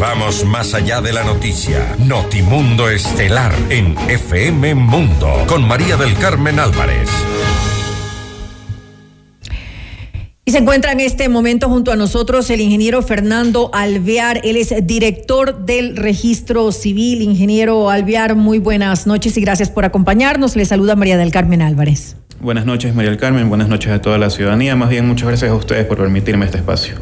Speaker 1: Vamos más allá de la noticia. Notimundo Estelar en FM Mundo con María del Carmen Álvarez.
Speaker 3: Y se encuentra en este momento junto a nosotros el ingeniero Fernando Alvear. Él es director del registro civil. Ingeniero Alvear, muy buenas noches y gracias por acompañarnos. Le saluda María del Carmen Álvarez.
Speaker 31: Buenas noches, María del Carmen. Buenas noches a toda la ciudadanía. Más bien, muchas gracias a ustedes por permitirme este espacio.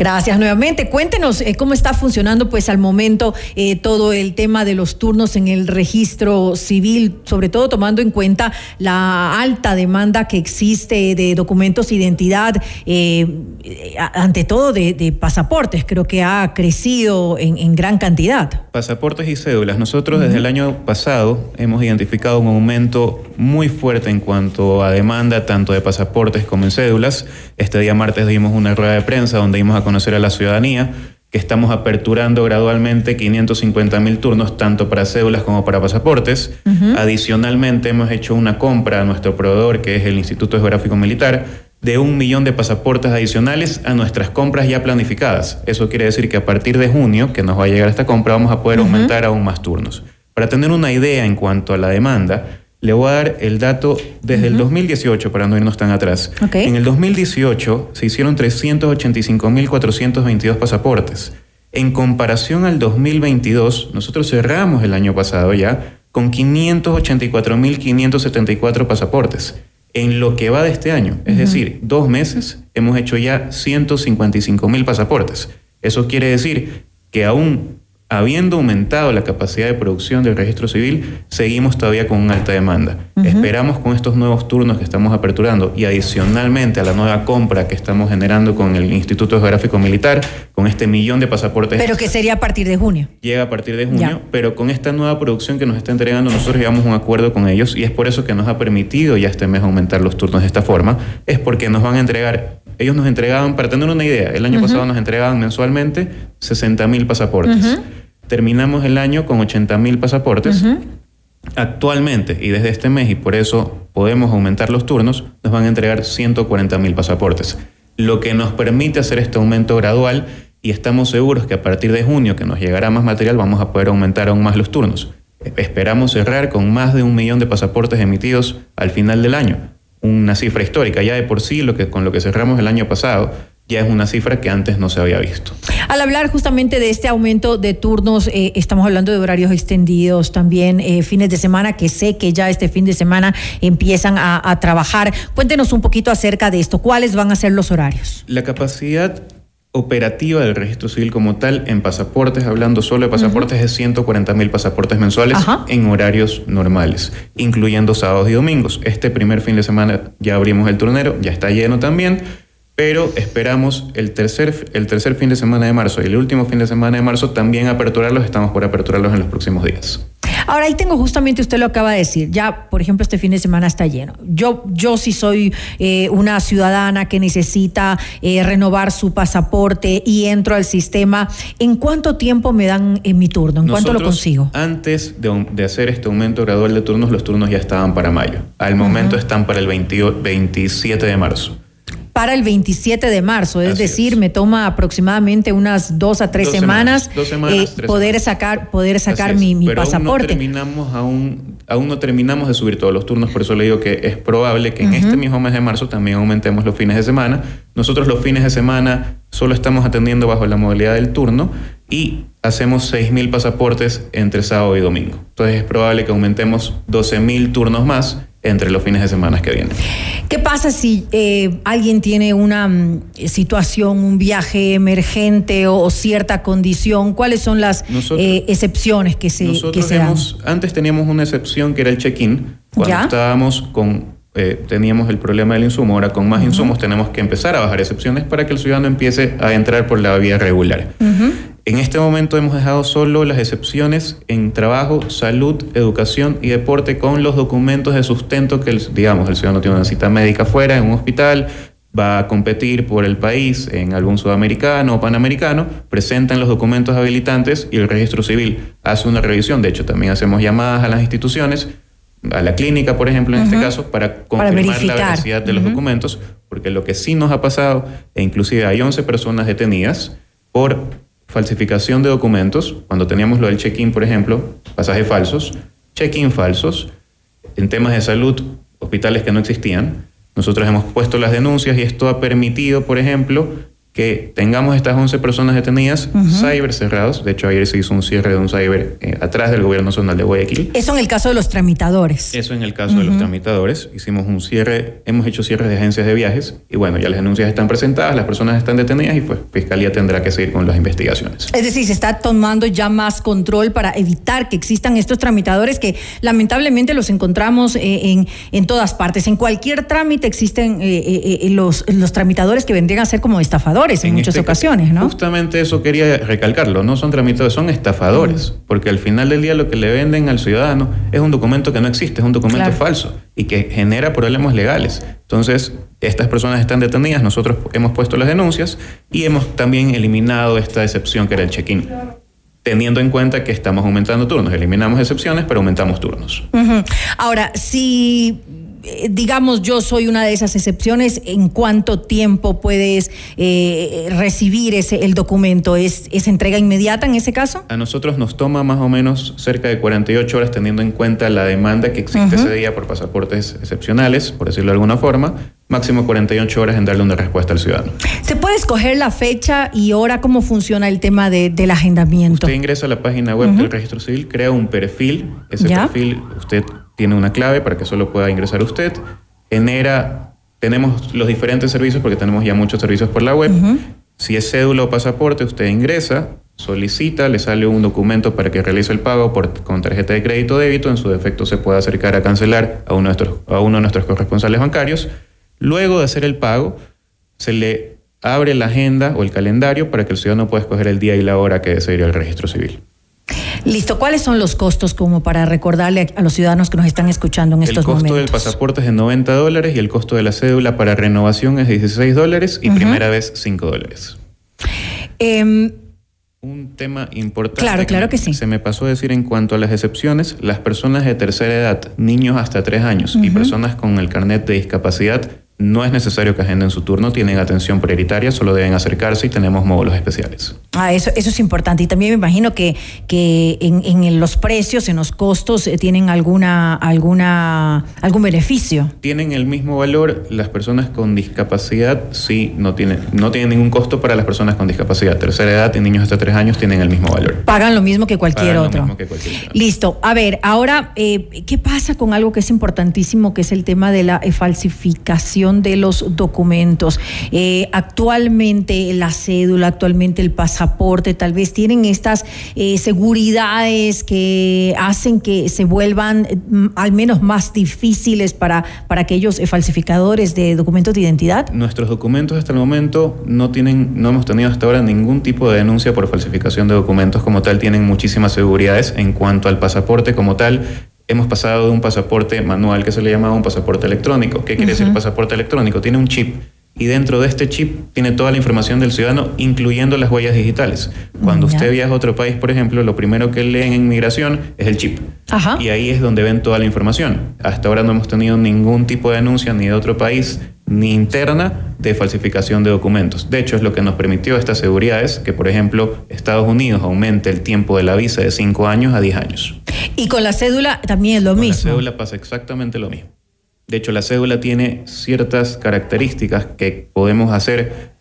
Speaker 3: Gracias nuevamente. Cuéntenos eh, cómo está funcionando pues al momento eh, todo el tema de los turnos en el registro civil, sobre todo tomando en cuenta la alta demanda que existe de documentos de identidad, eh, ante todo de, de, pasaportes, creo que ha crecido en, en, gran cantidad.
Speaker 31: Pasaportes y cédulas. Nosotros uh -huh. desde el año pasado hemos identificado un aumento muy fuerte en cuanto a demanda tanto de pasaportes como en cédulas. Este día martes dimos una rueda de prensa donde dimos a conocer a la ciudadanía que estamos aperturando gradualmente 550 mil turnos tanto para cédulas como para pasaportes. Uh -huh. Adicionalmente hemos hecho una compra a nuestro proveedor que es el Instituto Geográfico Militar de un millón de pasaportes adicionales a nuestras compras ya planificadas. Eso quiere decir que a partir de junio, que nos va a llegar esta compra, vamos a poder uh -huh. aumentar aún más turnos. Para tener una idea en cuanto a la demanda, le voy a dar el dato desde uh -huh. el 2018 para no irnos tan atrás.
Speaker 3: Okay.
Speaker 31: En el 2018 se hicieron 385.422 pasaportes. En comparación al 2022, nosotros cerramos el año pasado ya con 584.574 pasaportes. En lo que va de este año, es uh -huh. decir, dos meses, hemos hecho ya 155.000 pasaportes. Eso quiere decir que aún habiendo aumentado la capacidad de producción del registro civil, seguimos todavía con una alta demanda. Uh -huh. Esperamos con estos nuevos turnos que estamos aperturando y adicionalmente a la nueva compra que estamos generando con el Instituto Geográfico Militar, con este millón de pasaportes.
Speaker 3: Pero que sería a partir de junio.
Speaker 31: Llega a partir de junio, ya. pero con esta nueva producción que nos está entregando, nosotros llevamos un acuerdo con ellos y es por eso que nos ha permitido ya este mes aumentar los turnos de esta forma, es porque nos van a entregar ellos nos entregaban, para tener una idea, el año uh -huh. pasado nos entregaban mensualmente 60 mil pasaportes. Uh -huh. Terminamos el año con 80 mil pasaportes. Uh -huh. Actualmente, y desde este mes, y por eso podemos aumentar los turnos, nos van a entregar 140 mil pasaportes. Lo que nos permite hacer este aumento gradual y estamos seguros que a partir de junio, que nos llegará más material, vamos a poder aumentar aún más los turnos. Esperamos cerrar con más de un millón de pasaportes emitidos al final del año una cifra histórica. Ya de por sí, lo que, con lo que cerramos el año pasado, ya es una cifra que antes no se había visto.
Speaker 3: Al hablar justamente de este aumento de turnos, eh, estamos hablando de horarios extendidos, también eh, fines de semana, que sé que ya este fin de semana empiezan a, a trabajar. Cuéntenos un poquito acerca de esto. ¿Cuáles van a ser los horarios?
Speaker 31: La capacidad operativa del registro civil como tal en pasaportes, hablando solo de pasaportes, uh -huh. es 140 mil pasaportes mensuales Ajá. en horarios normales, incluyendo sábados y domingos. Este primer fin de semana ya abrimos el turnero, ya está lleno también, pero esperamos el tercer, el tercer fin de semana de marzo y el último fin de semana de marzo también aperturarlos, estamos por aperturarlos en los próximos días.
Speaker 3: Ahora ahí tengo justamente, usted lo acaba de decir, ya por ejemplo este fin de semana está lleno. Yo, yo sí soy eh, una ciudadana que necesita eh, renovar su pasaporte y entro al sistema. ¿En cuánto tiempo me dan en mi turno? ¿En cuánto lo
Speaker 31: Nosotros,
Speaker 3: consigo?
Speaker 31: Antes de, de hacer este aumento gradual de turnos, los turnos ya estaban para mayo. Al momento están para el 20 27 de marzo.
Speaker 3: Para el 27 de marzo, es
Speaker 31: Así
Speaker 3: decir, me toma aproximadamente unas dos a tres
Speaker 31: Dos
Speaker 3: semanas,
Speaker 31: semanas, dos semanas,
Speaker 3: eh,
Speaker 31: tres
Speaker 3: poder sacar, poder sacar
Speaker 31: Así
Speaker 3: mi, mi
Speaker 31: Pero Aún no
Speaker 3: pasaporte.
Speaker 31: terminamos aún, aún no terminamos de subir todos los turnos, por eso le digo que es probable que en este mismo mes de marzo también aumentemos los fines de semana. Nosotros los fines de semana solo estamos atendiendo bajo la modalidad del turno y hacemos 6.000 pasaportes entre sábado y domingo. Entonces es probable que aumentemos 12.000 turnos más entre los fines de semana que vienen.
Speaker 3: ¿Qué pasa si eh, alguien tiene una mm, situación, un viaje emergente o, o cierta condición? ¿Cuáles son las
Speaker 31: Nosotros-
Speaker 3: eh, excepciones que se, que
Speaker 31: Nosotros
Speaker 3: dan?
Speaker 31: antes teníamos una excepción que era el check-in. Cuando
Speaker 3: ¿Ya?
Speaker 31: estábamos con, eh, teníamos el problema del insumo, ahora con más insumos tenemos que empezar a bajar excepciones para que el ciudadano empiece a entrar por la vía regular. En este momento hemos dejado solo las excepciones en trabajo, salud, educación y deporte con los documentos de sustento que, digamos, el ciudadano tiene una cita médica fuera, en un hospital, va a competir por el país en algún sudamericano o panamericano, presentan los documentos habilitantes y el registro civil hace una revisión. De hecho, también hacemos llamadas a las instituciones, a la clínica, por ejemplo, en este caso, para confirmar la veracidad de los documentos, porque lo que sí nos ha pasado, e inclusive hay 11 personas detenidas por falsificación de documentos, cuando teníamos lo del check-in, por ejemplo, pasajes falsos, check-in falsos, en temas de salud, hospitales que no existían. Nosotros hemos puesto las denuncias y esto ha permitido, por ejemplo, que tengamos estas 11 personas detenidas, cyber cerrados. De hecho, ayer se hizo un cierre de un cyber eh, atrás del gobierno zonal de Guayaquil.
Speaker 3: Eso en el caso de los tramitadores.
Speaker 31: Eso en el caso de los tramitadores. Hicimos un cierre, hemos hecho cierres de agencias de viajes y bueno, ya las denuncias están presentadas, las personas están detenidas y pues Fiscalía tendrá que seguir con las investigaciones.
Speaker 3: Es decir, se está tomando ya más control para evitar que existan estos tramitadores que lamentablemente los encontramos eh, en, en todas partes. En cualquier trámite existen eh, los, los tramitadores que vendrían a ser como estafadores en, muchas
Speaker 31: este
Speaker 3: ocasiones, ¿no?
Speaker 31: Justamente eso quería recalcarlo, no son tramitadores, son estafadores, porque al final del día lo que le venden al ciudadano es un documento que no existe, es un documento
Speaker 3: Claro.
Speaker 31: falso y que genera problemas legales. Entonces, estas personas están detenidas, nosotros hemos puesto las denuncias y hemos también eliminado esta excepción que era el check-in. Teniendo en cuenta que estamos aumentando turnos, eliminamos excepciones, pero aumentamos turnos.
Speaker 3: Ahora, si digamos yo soy una de esas excepciones, ¿en cuánto tiempo puedes eh, recibir ese el documento? ¿Es, ¿Es entrega inmediata en ese caso?
Speaker 31: A nosotros nos toma más o menos cerca de 48 horas teniendo en cuenta la demanda que existe ese día por pasaportes excepcionales, por decirlo de alguna forma, máximo 48 horas en darle una respuesta al ciudadano.
Speaker 3: ¿Se puede escoger la fecha y hora cómo funciona el tema de- del agendamiento?
Speaker 31: Usted ingresa a la página web del registro civil, crea un perfil, ese
Speaker 3: Ya.
Speaker 31: perfil usted tiene una clave para que solo pueda ingresar usted, genera, tenemos los diferentes servicios porque tenemos ya muchos servicios por la web, si es cédula o pasaporte, usted ingresa, solicita, le sale un documento para que realice el pago por, con tarjeta de crédito o débito, en su defecto se puede acercar a cancelar a uno, de nuestros, a uno de nuestros corresponsales bancarios. Luego de hacer el pago, se le abre la agenda o el calendario para que el ciudadano pueda escoger el día y la hora que desee ir al registro civil.
Speaker 3: Listo, ¿cuáles son los costos como para recordarle a, los ciudadanos que nos están escuchando en
Speaker 31: El
Speaker 3: estos
Speaker 31: costo del
Speaker 3: momentos?
Speaker 31: pasaporte es de 90 dólares y el costo de la cédula para renovación es 16 dólares y primera vez 5 dólares.
Speaker 3: Em,
Speaker 31: Un tema importante.
Speaker 3: Claro, claro que sí.
Speaker 31: Se me pasó a decir en cuanto a las excepciones, las personas de tercera edad, niños hasta 3 años y personas con el carnet de discapacidad, no es necesario que agenden su turno, tienen atención prioritaria, solo deben acercarse y tenemos módulos especiales.
Speaker 3: Ah, eso, eso es importante. Y también me imagino que, que en, en los precios, en los costos, eh, tienen alguna, alguna, algún beneficio.
Speaker 31: Tienen el mismo valor, las personas con discapacidad sí no tienen, no tienen ningún costo para las personas con discapacidad. Tercera edad y niños hasta 3 años tienen el mismo valor.
Speaker 3: Pagan lo mismo que cualquier
Speaker 31: Pagan lo
Speaker 3: otro.
Speaker 31: mismo que cualquier otro.
Speaker 3: Listo. A ver, ahora, eh, ¿qué pasa con algo que es importantísimo, que es el tema de la eh, falsificación de los documentos. Eh, actualmente la cédula, actualmente el pasaporte, tal vez tienen estas eh, seguridades que hacen que se vuelvan mm, al menos más difíciles para, para aquellos falsificadores de documentos de identidad.
Speaker 31: Nuestros documentos hasta el momento no tienen, no hemos tenido hasta ahora ningún tipo de denuncia por falsificación de documentos como tal, tienen muchísimas seguridades en cuanto al pasaporte como tal hemos pasado de un pasaporte manual que se le llamaba un pasaporte electrónico. ¿Qué quiere decir pasaporte electrónico? Tiene un chip y dentro de este chip tiene toda la información del ciudadano, incluyendo las huellas digitales. Cuando usted viaja a otro país, por ejemplo, lo primero que leen en migración es el chip. Y ahí es donde ven toda la información. Hasta ahora no hemos tenido ningún tipo de denuncia ni de otro país ni interna de falsificación de documentos. De hecho, es lo que nos permitió estas seguridades, que por ejemplo Estados Unidos aumente el tiempo de la visa de 5 años a 10 años.
Speaker 3: Y con la cédula también es lo
Speaker 31: con
Speaker 3: mismo.
Speaker 31: La cédula pasa exactamente lo mismo. De hecho, la cédula tiene ciertas características que podemos hacer,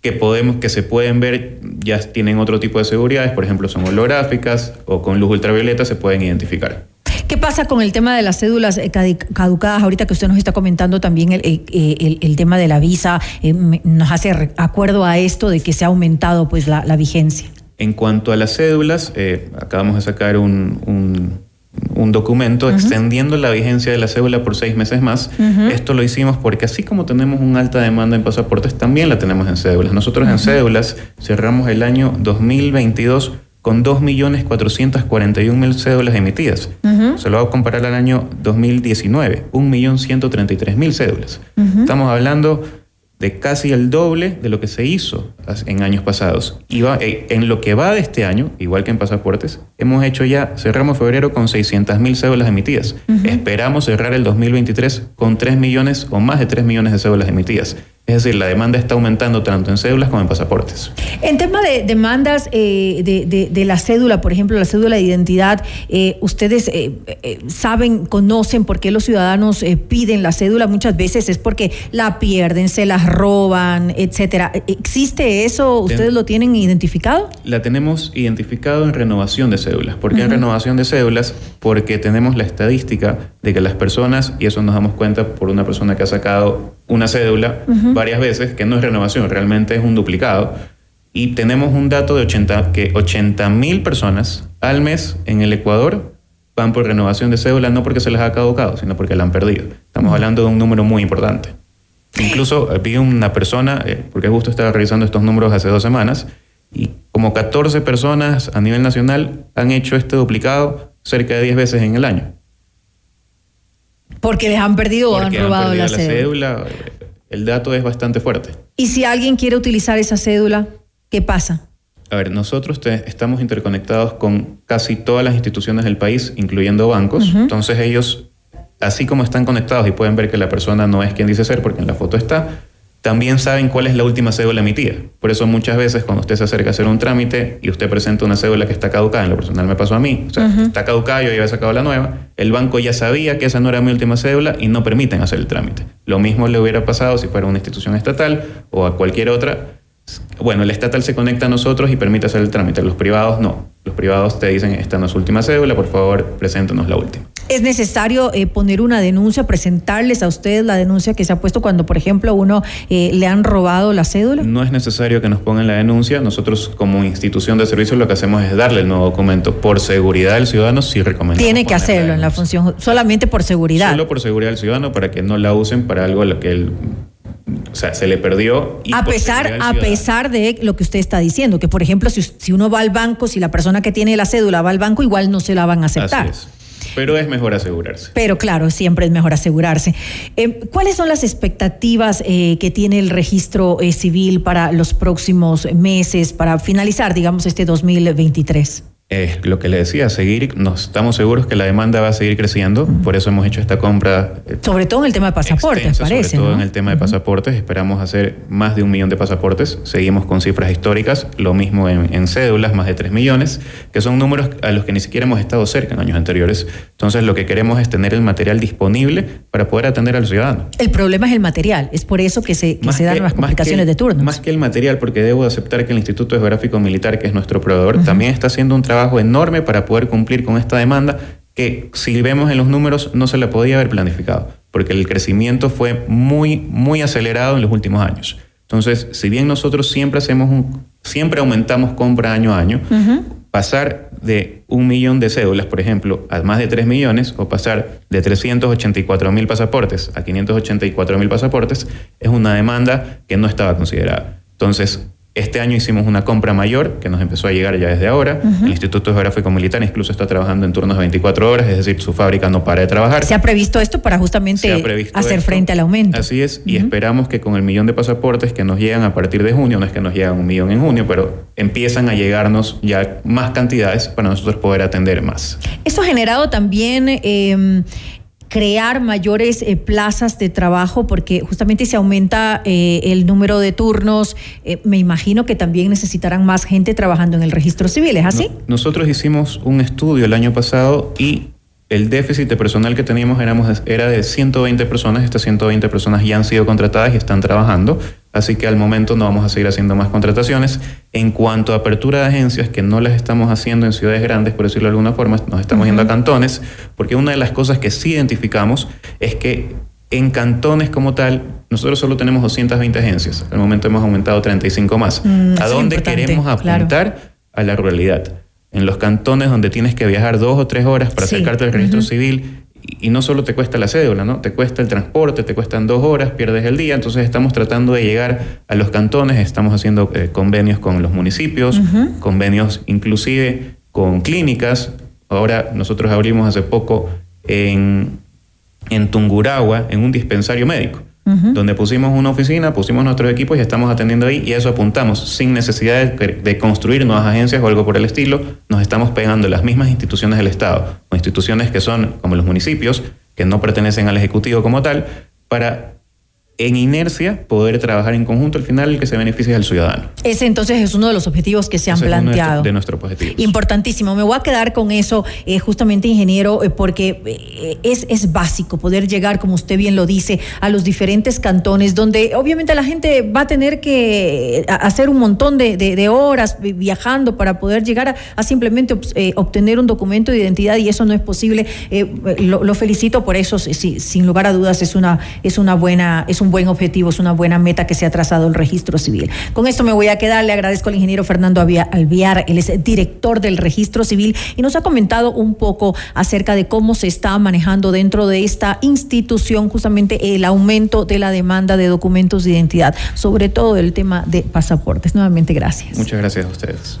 Speaker 31: que, podemos, que se pueden ver, ya tienen otro tipo de seguridades, por ejemplo, son holográficas o con luz ultravioleta se pueden identificar.
Speaker 3: ¿Qué pasa con el tema de las cédulas eh, caducadas? Ahorita que usted nos está comentando también el, el, tema de la visa, eh, nos hace acuerdo a esto de que se ha aumentado pues la, vigencia.
Speaker 31: En cuanto a las cédulas, eh, acabamos de sacar un, un, documento extendiendo la vigencia de la cédula por seis meses más. Esto lo hicimos porque así como tenemos una alta demanda en pasaportes, también la tenemos en cédulas. Nosotros en cédulas cerramos el año 2022 con 2.441.000 cédulas emitidas. Se lo voy a comparar al año 2019, 1.133.000 cédulas. Estamos hablando de casi el doble de lo que se hizo en años pasados. Y eh, en lo que va de este año, igual que en pasaportes, hemos hecho ya, cerramos febrero con 600.000 cédulas emitidas. Esperamos cerrar el 2023 con 3 millones o más de 3 millones de cédulas emitidas. Es decir, la demanda está aumentando tanto en cédulas como en pasaportes.
Speaker 3: En tema de demandas eh, de, la cédula, por ejemplo, la cédula de identidad, eh, ustedes eh, saben, conocen por qué los ciudadanos piden la cédula. Muchas veces es porque la pierden, se las roban, etcétera. ¿Existe eso? ¿Ustedes lo tienen identificado?
Speaker 31: La tenemos identificado en renovación de cédulas. ¿Por qué en renovación de cédulas? Porque tenemos la estadística de que las personas, y eso nos damos cuenta por una persona que ha sacado una cédula varias veces, que no es renovación, realmente es un duplicado. Y tenemos un dato de 80, que 80 mil personas al mes en el Ecuador van por renovación de cédula, no porque se les ha caducado, sino porque la han perdido. Estamos hablando de un número muy importante. Incluso vi una persona, eh, porque justo estaba revisando estos números hace dos semanas, y como 14 personas a nivel nacional han hecho este duplicado cerca de 10 veces en el año.
Speaker 3: Porque les han perdido o han robado la, cédula.
Speaker 31: El dato es bastante fuerte.
Speaker 3: ¿Y si alguien quiere utilizar esa cédula, qué pasa?
Speaker 31: A ver, nosotros estamos interconectados con casi todas las instituciones del país, incluyendo bancos. Entonces ellos, así como están conectados y pueden ver que la persona no es quien dice ser, porque en la foto está, también saben cuál es la última cédula emitida. Por eso muchas veces cuando usted se acerca a hacer un trámite y usted presenta una cédula que está caducada, en lo personal me pasó a mí, o sea, está caducada, yo ya había sacado la nueva, el banco ya sabía que esa no era mi última cédula y no permiten hacer el trámite. Lo mismo le hubiera pasado si fuera una institución estatal o a cualquier otra. Bueno, el estatal se conecta a nosotros y permite hacer el trámite, los privados no. Los privados te dicen, esta no es última cédula, por favor, preséntanos la última.
Speaker 3: ¿Es necesario eh, poner una denuncia, presentarles a ustedes la denuncia que se ha puesto cuando, por ejemplo, uno eh, le han robado la cédula?
Speaker 31: No es necesario que nos pongan la denuncia. Nosotros, como institución de servicio, lo que hacemos es darle el nuevo documento. Por seguridad del ciudadano, sí recomendamos.
Speaker 3: Tiene que hacerlo en la función, solamente por seguridad.
Speaker 31: Solo por seguridad del ciudadano, para que no la usen para algo a lo que él o sea, se le perdió.
Speaker 3: a pesar, a pesar de lo que usted está diciendo, que por ejemplo, si, si, uno va al banco, si la persona que tiene la cédula va al banco, igual no se la van a aceptar.
Speaker 31: Así es. Pero es mejor asegurarse.
Speaker 3: Pero claro, siempre es mejor asegurarse. Eh, ¿Cuáles son las expectativas eh, que tiene el registro eh, civil para los próximos meses, para finalizar, digamos, este 2023?
Speaker 31: Es lo que le decía, seguir, nos estamos seguros que la demanda va a seguir creciendo, por eso hemos hecho esta compra.
Speaker 3: Eh, sobre todo en el tema de pasaportes, parece.
Speaker 31: Sobre todo en el tema de pasaportes, esperamos hacer más de un millón de pasaportes, seguimos con cifras históricas, lo mismo en, cédulas, más de tres millones, que son números a los que ni siquiera hemos estado cerca en años anteriores. Entonces lo que queremos es tener el material disponible para poder atender al ciudadano.
Speaker 3: El problema es el material, es por eso que se, se dan las complicaciones de turno.
Speaker 31: Más que el material, porque debo aceptar que el Instituto Geográfico Militar, que es nuestro proveedor, también está haciendo un trabajo enorme para poder cumplir con esta demanda que si vemos en los números no se la podía haber planificado. porque el crecimiento fue muy, muy acelerado en los últimos años. Entonces, si bien nosotros siempre hacemos un, siempre aumentamos compra año a año, pasar de un millón de cédulas, por ejemplo, a más de 3 millones, o pasar de 384 mil pasaportes a 584 mil pasaportes, es una demanda que no estaba considerada. Entonces, este año hicimos una compra mayor que nos empezó a llegar ya desde ahora. El Instituto Geográfico Militar incluso está trabajando en turnos de 24 horas, es decir, su fábrica no para de trabajar.
Speaker 3: ¿Se ha previsto esto para justamente hacer frente al aumento?
Speaker 31: Así es, y esperamos que con el millón de pasaportes que nos llegan a partir de junio, no es que nos llegan un millón en junio, pero empiezan a llegarnos ya más cantidades para nosotros poder atender más.
Speaker 3: Esto ha generado también eh, crear mayores eh, plazas de trabajo porque justamente se aumenta eh, el número de turnos, eh, me imagino que también necesitarán más gente trabajando en el registro civil, ¿es así?
Speaker 31: nosotros hicimos un estudio el año pasado y el déficit de personal que teníamos éramos, era de 120 personas. Estas 120 personas ya han sido contratadas y están trabajando. Así que al momento no vamos a seguir haciendo más contrataciones. En cuanto a apertura de agencias, que no las estamos haciendo en ciudades grandes, por decirlo de alguna forma, nos estamos yendo a cantones, porque una de las cosas que sí identificamos es que en cantones como tal, nosotros solo tenemos 220 agencias. Al momento hemos aumentado 35 más. Mm, ¿A dónde queremos apuntar? A la ruralidad en los cantones donde tienes que viajar dos o tres horas para acercarte al registro civil y, no solo te cuesta la cédula, ¿no? Te cuesta el transporte, te cuestan dos horas, pierdes el día. Entonces estamos tratando de llegar a los cantones, estamos haciendo eh, convenios con los municipios, convenios inclusive con clínicas. Ahora nosotros abrimos hace poco en, en Tunguragua, en un dispensario médico donde pusimos una oficina, pusimos nuestros equipos y estamos atendiendo ahí y eso apuntamos sin necesidad de, construir nuevas agencias o algo por el estilo, nos estamos pegando las mismas instituciones del Estado o instituciones que son como los municipios, que no pertenecen al Ejecutivo como tal, para en inercia poder trabajar en conjunto, al final el que se beneficia es el ciudadano.
Speaker 3: Ese entonces es uno de los objetivos que se han planteado.
Speaker 31: de nuestro objetivo.
Speaker 3: Importantísimo. Me voy a quedar con eso, eh, justamente, ingeniero, eh, porque eh, es, es básico poder llegar, como usted bien lo dice, a los diferentes cantones, donde obviamente la gente va a tener que hacer un montón de, horas viajando para poder llegar a, simplemente obtener un documento de identidad y eso no es posible. Lo, felicito por eso, sin lugar a dudas, es una, es una buena, es un buen objetivo, es una buena meta que se ha trazado el registro civil. Con esto me voy a quedar. Le agradezco al ingeniero Fernando Alviar, él es director del registro civil y nos ha comentado un poco acerca de cómo se está manejando dentro de esta institución justamente el aumento de la demanda de documentos de identidad, sobre todo el tema de pasaportes. Nuevamente, gracias.
Speaker 31: Muchas gracias a ustedes.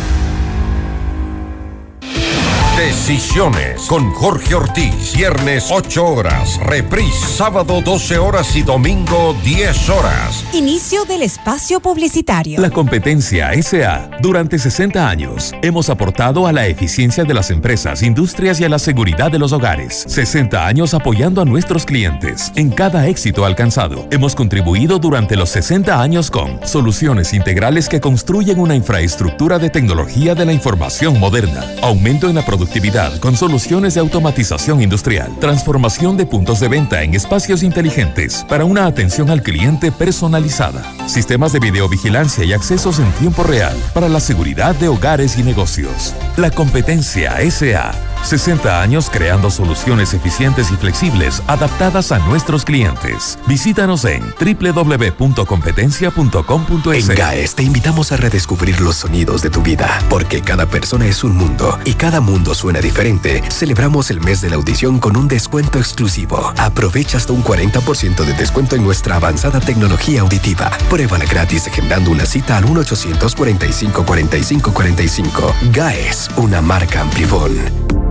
Speaker 1: Decisiones con Jorge Ortiz. Viernes 8 horas. Reprise sábado 12 horas y domingo 10 horas.
Speaker 15: Inicio del espacio publicitario.
Speaker 29: La competencia SA. Durante 60 años hemos aportado a la eficiencia de las empresas, industrias y a la seguridad de los hogares. 60 años apoyando a nuestros clientes. En cada éxito alcanzado, hemos contribuido durante los 60 años con soluciones integrales que construyen una infraestructura de tecnología de la información moderna. Aumento en la con soluciones de automatización industrial, transformación de puntos de venta en espacios inteligentes para una atención al cliente personalizada, sistemas de videovigilancia y accesos en tiempo real para la seguridad de hogares y negocios. La competencia SA 60 años creando soluciones eficientes y flexibles adaptadas a nuestros clientes. Visítanos en www.competencia.com.es.
Speaker 32: En GAES te invitamos a redescubrir los sonidos de tu vida, porque cada persona es un mundo y cada mundo suena diferente. Celebramos el mes de la audición con un descuento exclusivo. Aprovecha hasta un 40% de descuento en nuestra avanzada tecnología auditiva. Pruébala gratis agendando una cita al 1 845 45 45. GAES, una marca Amplifon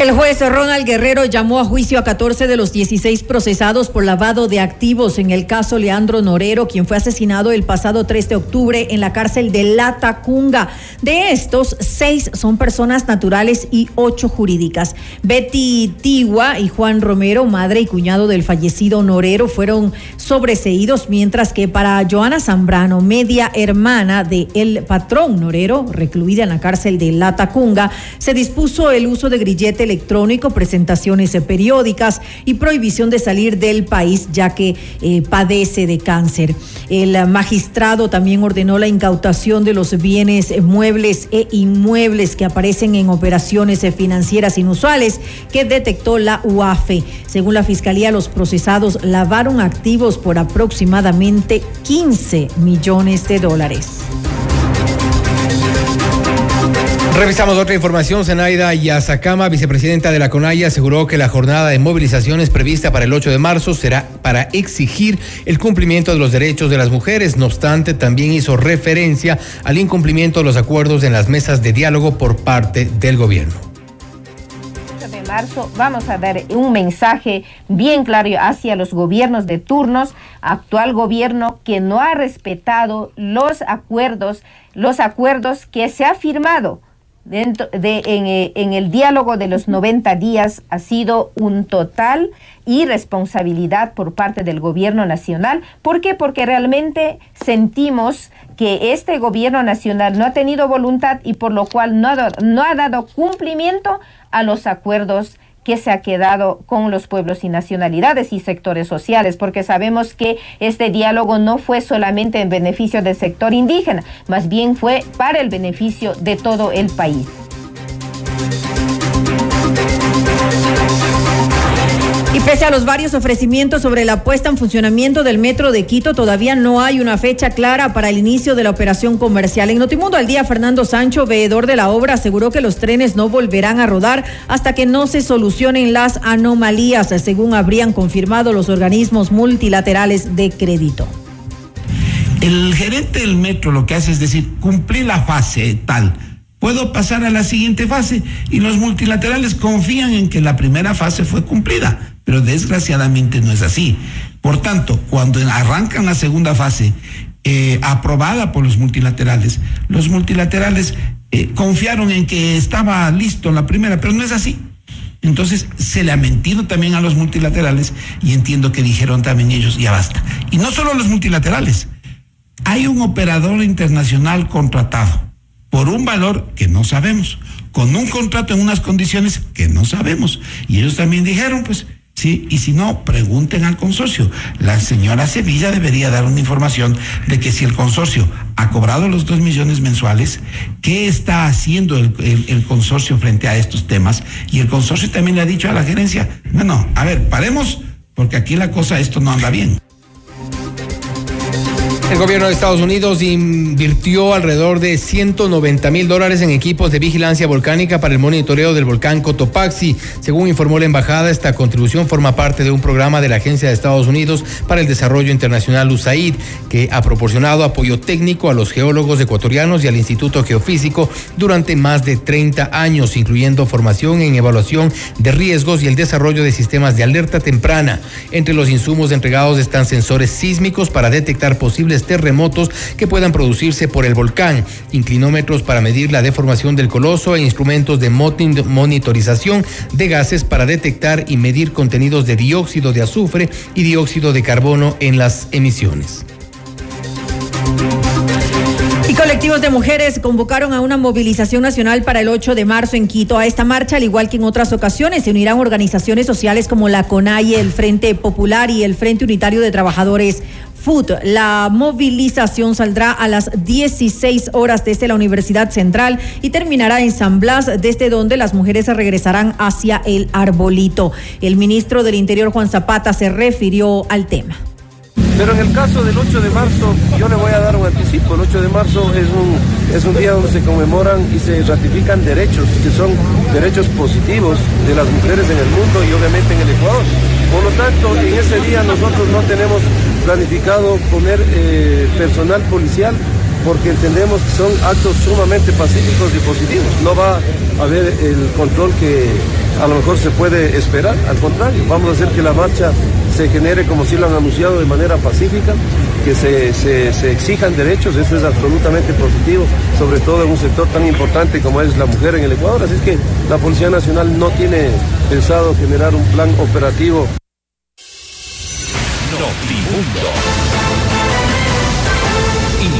Speaker 3: El juez Ronald Guerrero llamó a juicio a 14 de los 16 procesados por lavado de activos en el caso Leandro Norero, quien fue asesinado el pasado 3 de octubre en la cárcel de La Tacunga. De estos, seis son personas naturales y ocho jurídicas. Betty Tigua y Juan Romero, madre y cuñado del fallecido Norero, fueron sobreseídos, mientras que para Joana Zambrano, media hermana de el patrón Norero, recluida en la cárcel de La Tacunga, se dispuso el uso de grillete electrónico, presentaciones periódicas y prohibición de salir del país ya que eh, padece de cáncer. El magistrado también ordenó la incautación de los bienes muebles e inmuebles que aparecen en operaciones financieras inusuales que detectó la UAFE. Según la Fiscalía, los procesados lavaron activos por aproximadamente 15 millones de dólares.
Speaker 2: Revisamos otra información. Zenaida Yazacama, vicepresidenta de la CONAIA, aseguró que la jornada de movilizaciones prevista para el 8 de marzo será para exigir el cumplimiento de los derechos de las mujeres. No obstante, también hizo referencia al incumplimiento de los acuerdos en las mesas de diálogo por parte del gobierno.
Speaker 33: de marzo vamos a dar un mensaje bien claro hacia los gobiernos de turnos, actual gobierno que no ha respetado los acuerdos, los acuerdos que se ha firmado dentro de, eh, en, el diálogo de los 90 días ha sido un total irresponsabilidad por parte del gobierno nacional. ¿Por qué? Porque realmente sentimos que este gobierno nacional no ha tenido voluntad y por lo cual no no ha dado cumplimiento a los acuerdos que se ha quedado con los pueblos y nacionalidades y sectores sociales, porque sabemos que este diálogo no fue solamente en beneficio del sector indígena, más bien fue para el beneficio de todo el país.
Speaker 3: Pese a los varios ofrecimientos sobre la puesta en funcionamiento del metro de Quito, todavía no hay una fecha clara para el inicio de la operación comercial. En Notimundo al día, Fernando Sancho, veedor de la obra, aseguró que los trenes no volverán a rodar hasta que no se solucionen las anomalías, según habrían confirmado los organismos multilaterales de crédito.
Speaker 34: El gerente del metro lo que hace es decir, cumplí la fase tal puedo pasar a la siguiente fase. Y los multilaterales confían en que la primera fase fue cumplida, pero desgraciadamente no es así. Por tanto, cuando arrancan la segunda fase, eh, aprobada por los multilaterales, los multilaterales eh, confiaron en que estaba listo la primera, pero no es así. Entonces se le ha mentido también a los multilaterales y entiendo que dijeron también ellos, ya basta. Y no solo los multilaterales, hay un operador internacional contratado por un valor que no sabemos, con un contrato en unas condiciones que no sabemos. Y ellos también dijeron, pues, sí, y si no, pregunten al consorcio. La señora Sevilla debería dar una información de que si el consorcio ha cobrado los dos millones mensuales, ¿qué está haciendo el, el consorcio frente a estos temas? Y el consorcio también le ha dicho a la gerencia, bueno, a ver, paremos, porque aquí la cosa, esto no anda bien.
Speaker 2: El gobierno de Estados Unidos invirtió alrededor de 190 mil dólares en equipos de vigilancia volcánica para el monitoreo del volcán Cotopaxi. Según informó la embajada, esta contribución forma parte de un programa de la Agencia de Estados Unidos para el Desarrollo Internacional USAID, que ha proporcionado apoyo técnico a los geólogos ecuatorianos y al Instituto Geofísico durante más de 30 años, incluyendo formación en evaluación de riesgos y el desarrollo de sistemas de alerta temprana. Entre los insumos entregados están sensores sísmicos para detectar posibles terremotos que puedan producirse por el volcán, inclinómetros para medir la deformación del coloso e instrumentos de monitorización de gases para detectar y medir contenidos de dióxido de azufre y dióxido de carbono en las emisiones.
Speaker 3: Y colectivos de mujeres convocaron a una movilización nacional para el 8 de marzo en Quito. A esta marcha, al igual que en otras ocasiones, se unirán organizaciones sociales como la CONAIE, el Frente Popular y el Frente Unitario de Trabajadores Food. La movilización saldrá a las 16 horas desde la Universidad Central y terminará en San Blas, desde donde las mujeres regresarán hacia el arbolito. El ministro del Interior, Juan Zapata, se refirió al tema.
Speaker 35: Pero en el caso del 8 de marzo, yo le voy a dar un anticipo. El 8 de marzo es un, es un día donde se conmemoran y se ratifican derechos, que son derechos positivos de las mujeres en el mundo y obviamente en el Ecuador. Por lo tanto, en ese día nosotros no tenemos planificado poner eh, personal policial porque entendemos que son actos sumamente pacíficos y positivos. No va a haber el control que a lo mejor se puede esperar, al contrario, vamos a hacer que la marcha se genere como si lo han anunciado de manera pacífica, que se, se, exijan derechos, eso es absolutamente positivo, sobre todo en un sector tan importante como es la mujer en el Ecuador. Así es que la Policía Nacional no tiene pensado generar un plan operativo.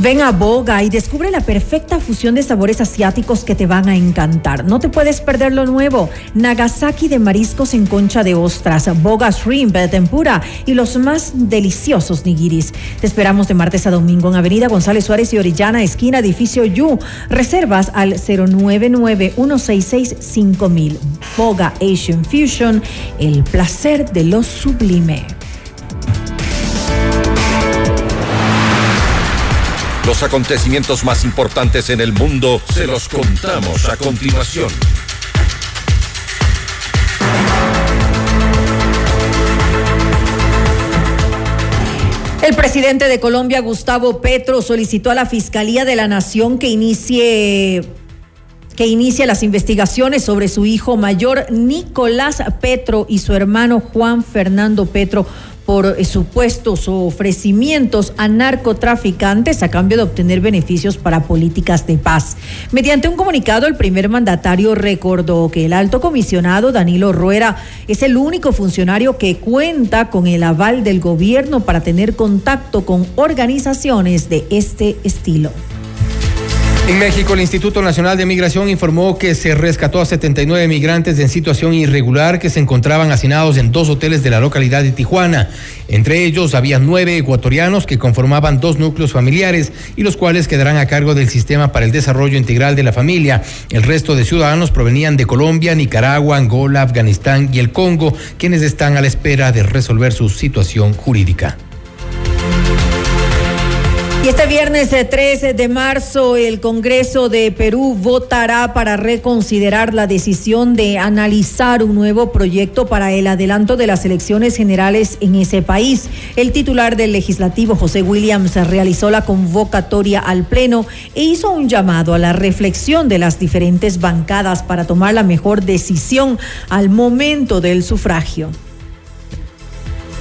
Speaker 3: Ven a Boga y descubre la perfecta fusión de sabores asiáticos que te van a encantar. No te puedes perder lo nuevo. Nagasaki de mariscos en concha de ostras, Boga Shrimp de tempura y los más deliciosos nigiris. Te esperamos de martes a domingo en Avenida González Suárez y Orellana, esquina edificio Yu. Reservas al 099-166-5000. Boga Asian Fusion, el placer de lo sublime.
Speaker 1: Los acontecimientos más importantes en el mundo se los contamos a continuación.
Speaker 3: El presidente de Colombia, Gustavo Petro, solicitó a la Fiscalía de la Nación que inicie que inicie las investigaciones sobre su hijo mayor Nicolás Petro y su hermano Juan Fernando Petro por eh, supuestos ofrecimientos a narcotraficantes a cambio de obtener beneficios para políticas de paz. Mediante un comunicado, el primer mandatario recordó que el alto comisionado Danilo Ruera es el único funcionario que cuenta con el aval del gobierno para tener contacto con organizaciones de este estilo.
Speaker 2: En México, el Instituto Nacional de Migración informó que se rescató a 79 migrantes en situación irregular que se encontraban hacinados en dos hoteles de la localidad de Tijuana. Entre ellos había nueve ecuatorianos que conformaban dos núcleos familiares y los cuales quedarán a cargo del Sistema para el Desarrollo Integral de la Familia. El resto de ciudadanos provenían de Colombia, Nicaragua, Angola, Afganistán y el Congo, quienes están a la espera de resolver su situación jurídica.
Speaker 3: Y este viernes 13 de marzo el Congreso de Perú votará para reconsiderar la decisión de analizar un nuevo proyecto para el adelanto de las elecciones generales en ese país. El titular del legislativo, José Williams, realizó la convocatoria al Pleno e hizo un llamado a la reflexión de las diferentes bancadas para tomar la mejor decisión al momento del sufragio.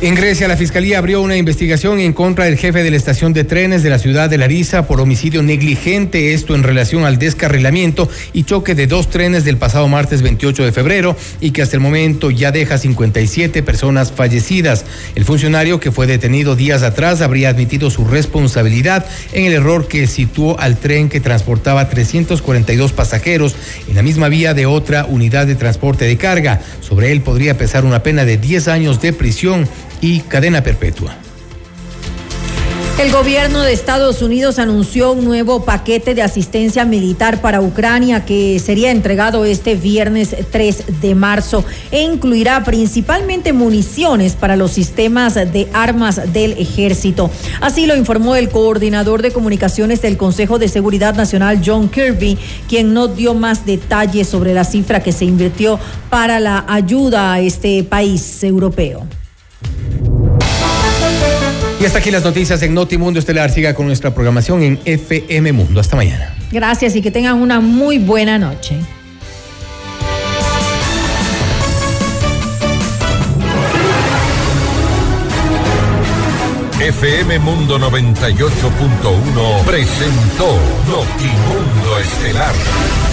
Speaker 2: En Grecia, la Fiscalía abrió una investigación en contra del jefe de la estación de trenes de la ciudad de Larisa por homicidio negligente, esto en relación al descarrilamiento y choque de dos trenes del pasado martes 28 de febrero y que hasta el momento ya deja 57 personas fallecidas. El funcionario que fue detenido días atrás habría admitido su responsabilidad en el error que situó al tren que transportaba 342 pasajeros en la misma vía de otra unidad de transporte de carga. Sobre él podría pesar una pena de 10 años de prisión y cadena perpetua.
Speaker 3: El gobierno de Estados Unidos anunció un nuevo paquete de asistencia militar para Ucrania que sería entregado este viernes 3 de marzo e incluirá principalmente municiones para los sistemas de armas del ejército. Así lo informó el coordinador de comunicaciones del Consejo de Seguridad Nacional, John Kirby, quien no dio más detalles sobre la cifra que se invirtió para la ayuda a este país europeo.
Speaker 2: Y hasta aquí las noticias en Notimundo Estelar. Siga con nuestra programación en FM Mundo. Hasta mañana.
Speaker 3: Gracias y que tengan una muy buena noche.
Speaker 1: FM Mundo 98.1 presentó Notimundo Estelar.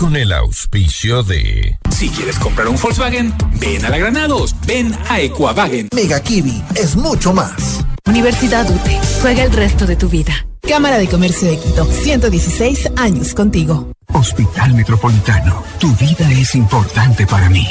Speaker 1: con el auspicio de...
Speaker 25: Si quieres comprar un Volkswagen, ven a la Granados, ven a Equavagen.
Speaker 27: Mega Kiwi es mucho más.
Speaker 23: Universidad UTE, juega el resto de tu vida. Cámara de Comercio de Quito, 116 años contigo.
Speaker 7: Hospital Metropolitano, tu vida es importante para mí.